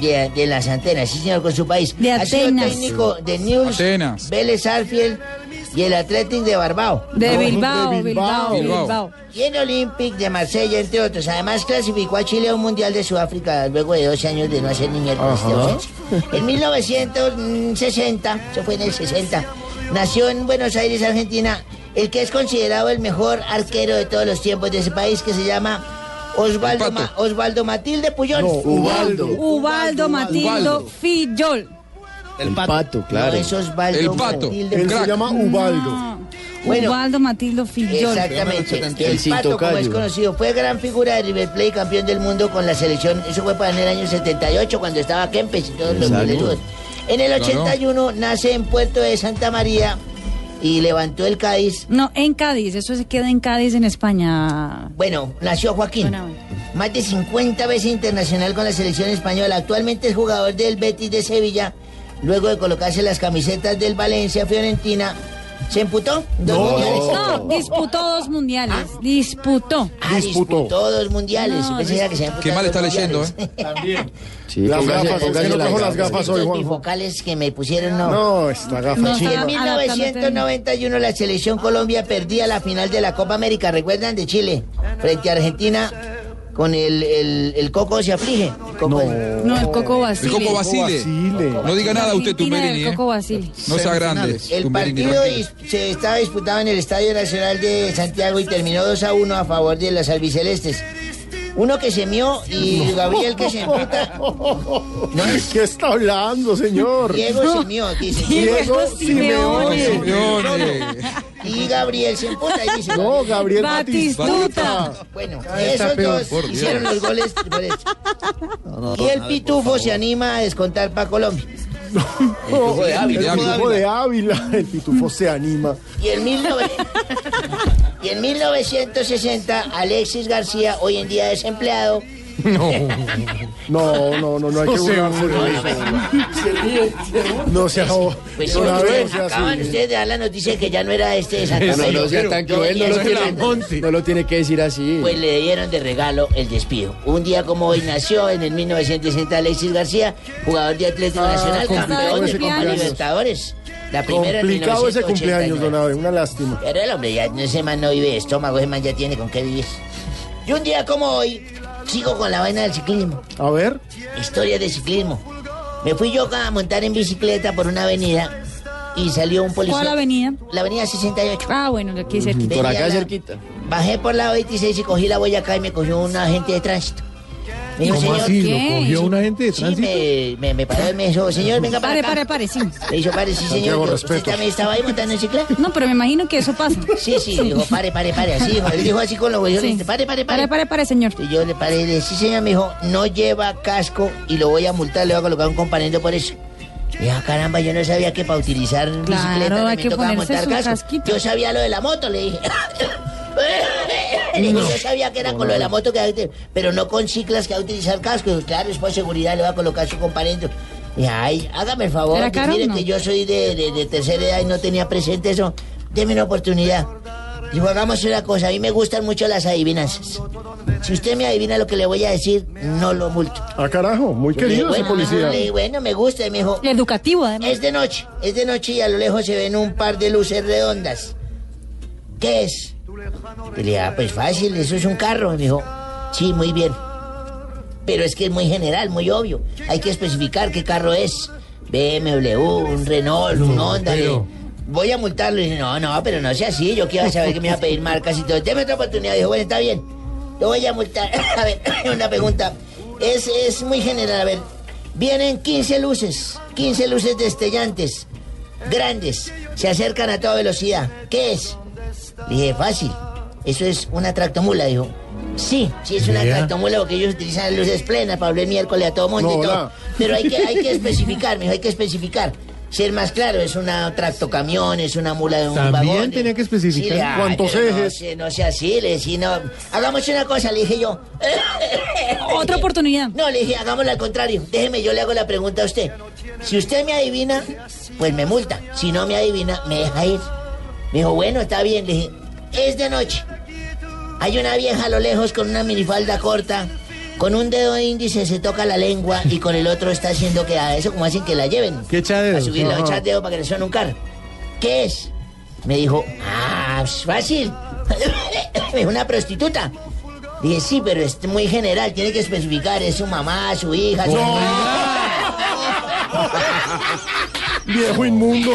De, de las antenas, sí señor, con su país. De Ha sido Atenas. técnico de News, Atenas. Vélez Arfield y el Athletic de Barbao. De Bilbao, de Bilbao, Bilbao. Bilbao. Y en Olympic de Marsella, entre otros. Además, clasificó a Chile a un Mundial de Sudáfrica luego de 12 años de no hacer ni miércoles de Ajá. ausencia. En 1960, eso fue en el 60, nació en Buenos Aires, Argentina, el que es considerado el mejor arquero de todos los tiempos de ese país, que se llama Osvaldo, El Pato. Ma- Osvaldo Matilde Puyol. No, Ubaldo. Ubaldo Matildo Ubaldo. Fillol. El pato, claro. No es Osvaldo El Pato. Matilde Él se llama Ubaldo. No. Bueno. Ubaldo Matildo Fillol. Exactamente. El El Pato, como es conocido, fue gran figura de River Plate, campeón del mundo con la selección. Eso fue para en el año 78, cuando estaba Kempes y todos los golerudos. En el Claro. 81 nace en Puerto de Santa María y levantó el Cádiz. No, en Cádiz, eso se queda en Cádiz, en España. Bueno, nació Joaquín. Bueno, bueno. Más de 50 veces internacional con la selección española. Actualmente es jugador del Betis de Sevilla. Luego de colocarse las camisetas del Valencia Fiorentina, ¿se emputó? Dos No. mundiales. No, disputó dos mundiales. Disputó. Ah, disputó. dos mundiales. No, Pensé que se Qué mal está leyendo, ¿eh? Sí, Las gafas, que póngase no las gafas. hoy, Los Juanjo. bifocales que me pusieron, no. No, esta gafa No. En está- 1991 la selección Colombia perdía la final de la Copa América, ¿recuerdan? De Chile, frente a Argentina, con el, el, el Coco se aflige. Coco- No, el Coco Basile. El Coco Basile. No diga nada usted, Tumberini. ¿eh? Coco Basile. No sea grande. El partido se estaba disputado en el Estadio Nacional de Santiago y terminó 2 a 1 a favor de los albicelestes. Uno que se mió y Gabriel que se emputa. ¿Qué está hablando, señor? Diego se mió, dice. Diego Simeone. Simeone. Y Gabriel se emputa y dice. No, Gabriel Batistuta. Bueno, Ahí está esos dos Por Dios. hicieron los goles. por eso. y el Pitufo se anima a descontar para Colombia. pitufo de Ávila. El pitufo de Ávila. El pitufo se anima. Y en, 19 y en 1960, Alexis García, hoy en día desempleado, No, no, no, no, no hay que No burlarse de eso. No sea pues una ustedes acaban ustedes de dar la noticia que ya no era este de Santa No, no, Fe. no sea tan cruel, no lo, tiene, no lo tiene que decir así. Pues le dieron de regalo el despido. Un día como hoy nació en el 1960 Alexis García, jugador de Atlético Ah, Nacional, cumplió campeón de Copa cumpleaños. Libertadores. La primera en Complicado ese 1989. cumpleaños, don Abe, una lástima. Pero el hombre ya, ese man no vive de estómago, ese man ya tiene con qué vivir. Y un día como hoy, sigo con la vaina del ciclismo. A ver. Historia de ciclismo. Me fui yo a montar en bicicleta por una avenida y salió un policía. ¿Cuál avenida? La avenida 68. Ah, bueno, aquí cerquita. Venía la- Bajé por la 26 y cogí la Boyacá y me cogió un agente de tránsito. Me dijo, ¿Cómo señor, así? ¿Lo cogió un agente de Sí, tránsito? me, me, me paró y me dijo, señor, venga para Pare, acá. pare, pare, sí. Me dijo, pare, sí, señor. Santiago, Yo- ¿Usted respeto. también estaba ahí montando en? No, pero me imagino que eso pasa. Sí, sí, dijo, pare, pare, pare, así dijo. Él dijo así con los huellos, Sí. pare, pare, pare. Pare, pare, pare, señor. Y yo le paré y le dije, sí, señor, me dijo, no lleva casco y lo voy a multar, le voy a colocar un componente por eso. Y ah, caramba, yo no sabía que para utilizar bicicleta hay me que tocaba montar casco. casquito. Yo sabía lo de la moto, le dije. Le digo, yo sabía que era con lo de la moto que hay que- pero no con ciclas que hay que utilizar casco. Y, claro, es por seguridad, le voy a colocar su componente. Y ay, hágame el favor, ¿Era caro mire no? que yo soy de, de- de tercera edad y no tenía presente eso. Deme una oportunidad. Digo, hagamos una cosa, a mí me gustan mucho las adivinanzas. Si usted me adivina lo que le voy a decir, no lo multo. Ah, carajo, muy querido digo, ese bueno, policía. le bueno, me gusta, y me dijo. Educativo, además. Es de noche, es de noche y a lo lejos se ven un par de luces redondas. ¿Qué es? Y le dije, ah, pues fácil, eso es un carro. Y me dijo, sí, muy bien. Pero es que es muy general, muy obvio. Hay que especificar qué carro es. BMW, un Renault, un Honda. Voy a multarlo. Y dije, no, no, pero no sea así. Yo quiero saber que me iba a pedir marcas y todo. Deme otra oportunidad. Dijo, bueno, está bien. Lo voy a multar. A ver, una pregunta. Es, es muy general. A ver, vienen 15 luces. 15 luces destellantes. Grandes. Se acercan a toda velocidad. ¿Qué es? Le dije, fácil. Eso es una tractomula, dijo. Sí, sí es una Vea. tractomula porque ellos utilizan luces plenas para hablar miércoles a todo mundo No, y todo. hola. Pero hay que, hay que especificar, mijo, hay que especificar. Ser más claro, es una tractocamión, es una mula de un También vagón. tenía que especificar Sí, cuántos pero no ejes. sé, No, sea así, le dije, no. Hagamos una cosa, le dije yo. Otra oportunidad. No, le dije, hagámoslo al contrario. Déjeme, yo le hago la pregunta a usted. Si usted me adivina, pues me multa. Si no me adivina, me deja ir. Me dijo, bueno, está bien. Le dije, es de noche. Hay una vieja a lo lejos con una minifalda corta. Con un dedo índice se toca la lengua y con el otro está haciendo que a eso como hacen que la lleven. ¿Qué echa A subirla, dedo para que le suene un carro. ¿Qué es? Me dijo, ah, es fácil. Me dijo, una prostituta. Dije, sí, pero es muy general, tiene que especificar, es su mamá, su hija, su Viejo inmundo.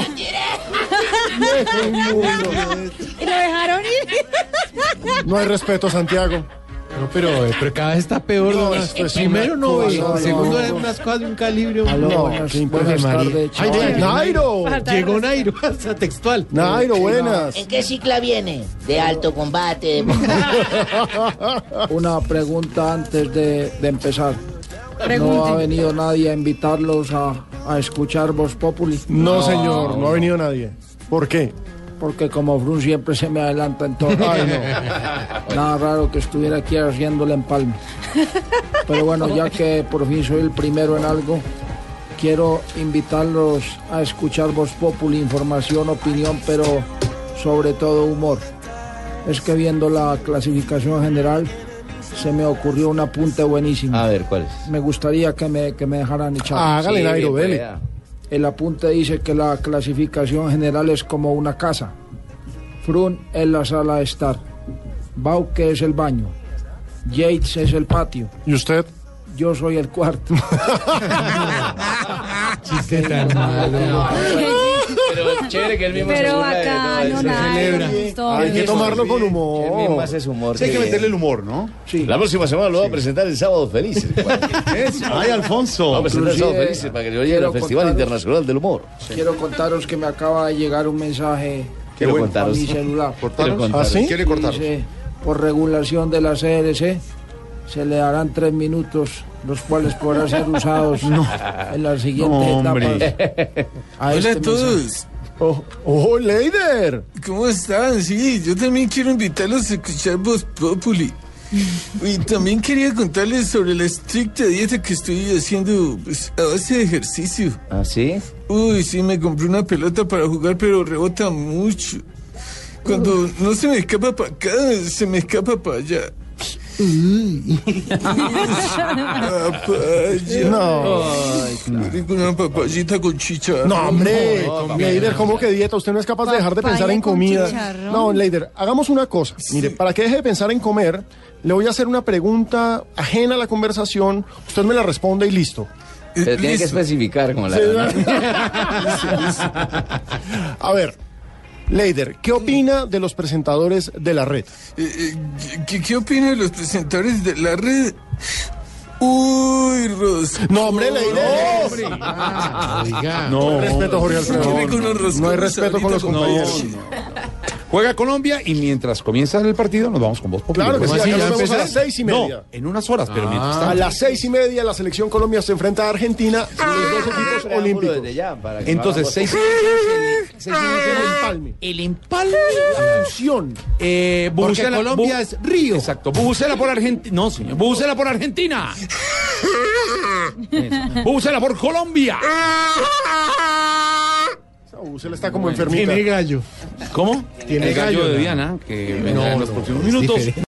Viejo inmundo. Y lo dejaron ir. No hay respeto, Santiago. No, pero, eh, pero cada vez está peor. No, es Primero no cosa, no, segundo no. es unas cosas de un calibre. Aló, no, buenas- qué buenas tardes, Ay. Nairo. Llegó Nairo, hasta textual. Nairo, buenas. ¿En qué cicla viene? De alto combate, de... Una pregunta antes de, de empezar. Pregunte. ¿No ha venido nadie a invitarlos a, a escuchar Voz Populi? No, señor, no ha venido nadie. ¿Por qué? Porque como Frun siempre se me adelanta en todo. Ay, no. Nada raro que estuviera aquí haciéndole empalme. Pero bueno, ya que por fin soy el primero en algo, quiero invitarlos a escuchar Voz Populi, información, opinión, pero sobre todo humor. Es que viendo la clasificación general, se me ocurrió un apunte buenísimo. A ver, ¿cuál es? Me gustaría que me, que me dejaran echar. Hágale, Sí, Nairo, pueda. El apunte dice que la clasificación general es como una casa. Frun es la sala de estar. Bauke es el baño. Yates es el patio. ¿Y usted? Yo soy el cuarto. Chiste tan malo. Pero chévere que él mismo se Pero burla de todo bacano, eso. Nairo, celebra. listo. Hay que tomarlo con Él mismo humor. hace su humor. Sí, hay que meterle el humor, ¿no? Sí. La próxima semana lo va a presentar el Sábado Felices. Ay, Alfonso. Vamos a presentar el Sábado Felices para que lo lleven al Festival Internacional del Humor. Quiero contaros que me acaba de llegar un mensaje Quiero a contaros. mi celular. Cortaros. ¿Ah, sí? ¿Quiere cortaros? Dice, por regulación de la CRC, se le darán tres minutos, los cuales podrán ser usados en la siguiente No, etapa. Hola este a todos. Oh, oh, Leider. ¿Cómo están? Sí, yo también quiero invitarlos a escuchar Voz Populi. Y también quería contarles sobre la estricta dieta que estoy haciendo pues, a base de ejercicio. ¿Ah, sí? Uy, sí, me compré una pelota para jugar, pero rebota mucho. Cuando no se me escapa para acá, se me escapa para allá. Papaya. No. Una papayita con chicharrón. No, hombre, Leider, ¿cómo que dieta? Usted no es capaz de dejar de pensar en comida. chicharrón. No, Leider, hagamos una cosa. Mire, para que deje de pensar en comer, le voy a hacer una pregunta ajena a la conversación. Usted me la responde y listo. Pero tiene que especificar como la Sí, verdad. A ver, Leider, ¿qué opina de los presentadores de la red? Eh, eh, ¿qué, ¿Qué opina de los presentadores de la red? Uy, Ros. No, hombre, Leider. hombre. Oiga. No, hay respeto, Jorge Alfredo. No hay respeto con los compañeros. Juega Colombia y mientras comienza el partido nos vamos con vos. Claro que sí, acá nos vemos a las seis y media. No, en unas horas, pero mientras A tanto. las seis y media la selección Colombia se enfrenta a Argentina, los dos equipos olímpicos. Entonces, seis, y media el empalme. El empalme. La fusión. Eh, Colombia es Río. Exacto. Bubucela por Argentina. No, señor. Bubucela por Argentina. Bubucela por Colombia. Se le está como enfermita. Tiene gallo. ¿Cómo? Tiene el gallo, gallo, de. Diana, que vendrá No, en los no, próximos minutos. diferente.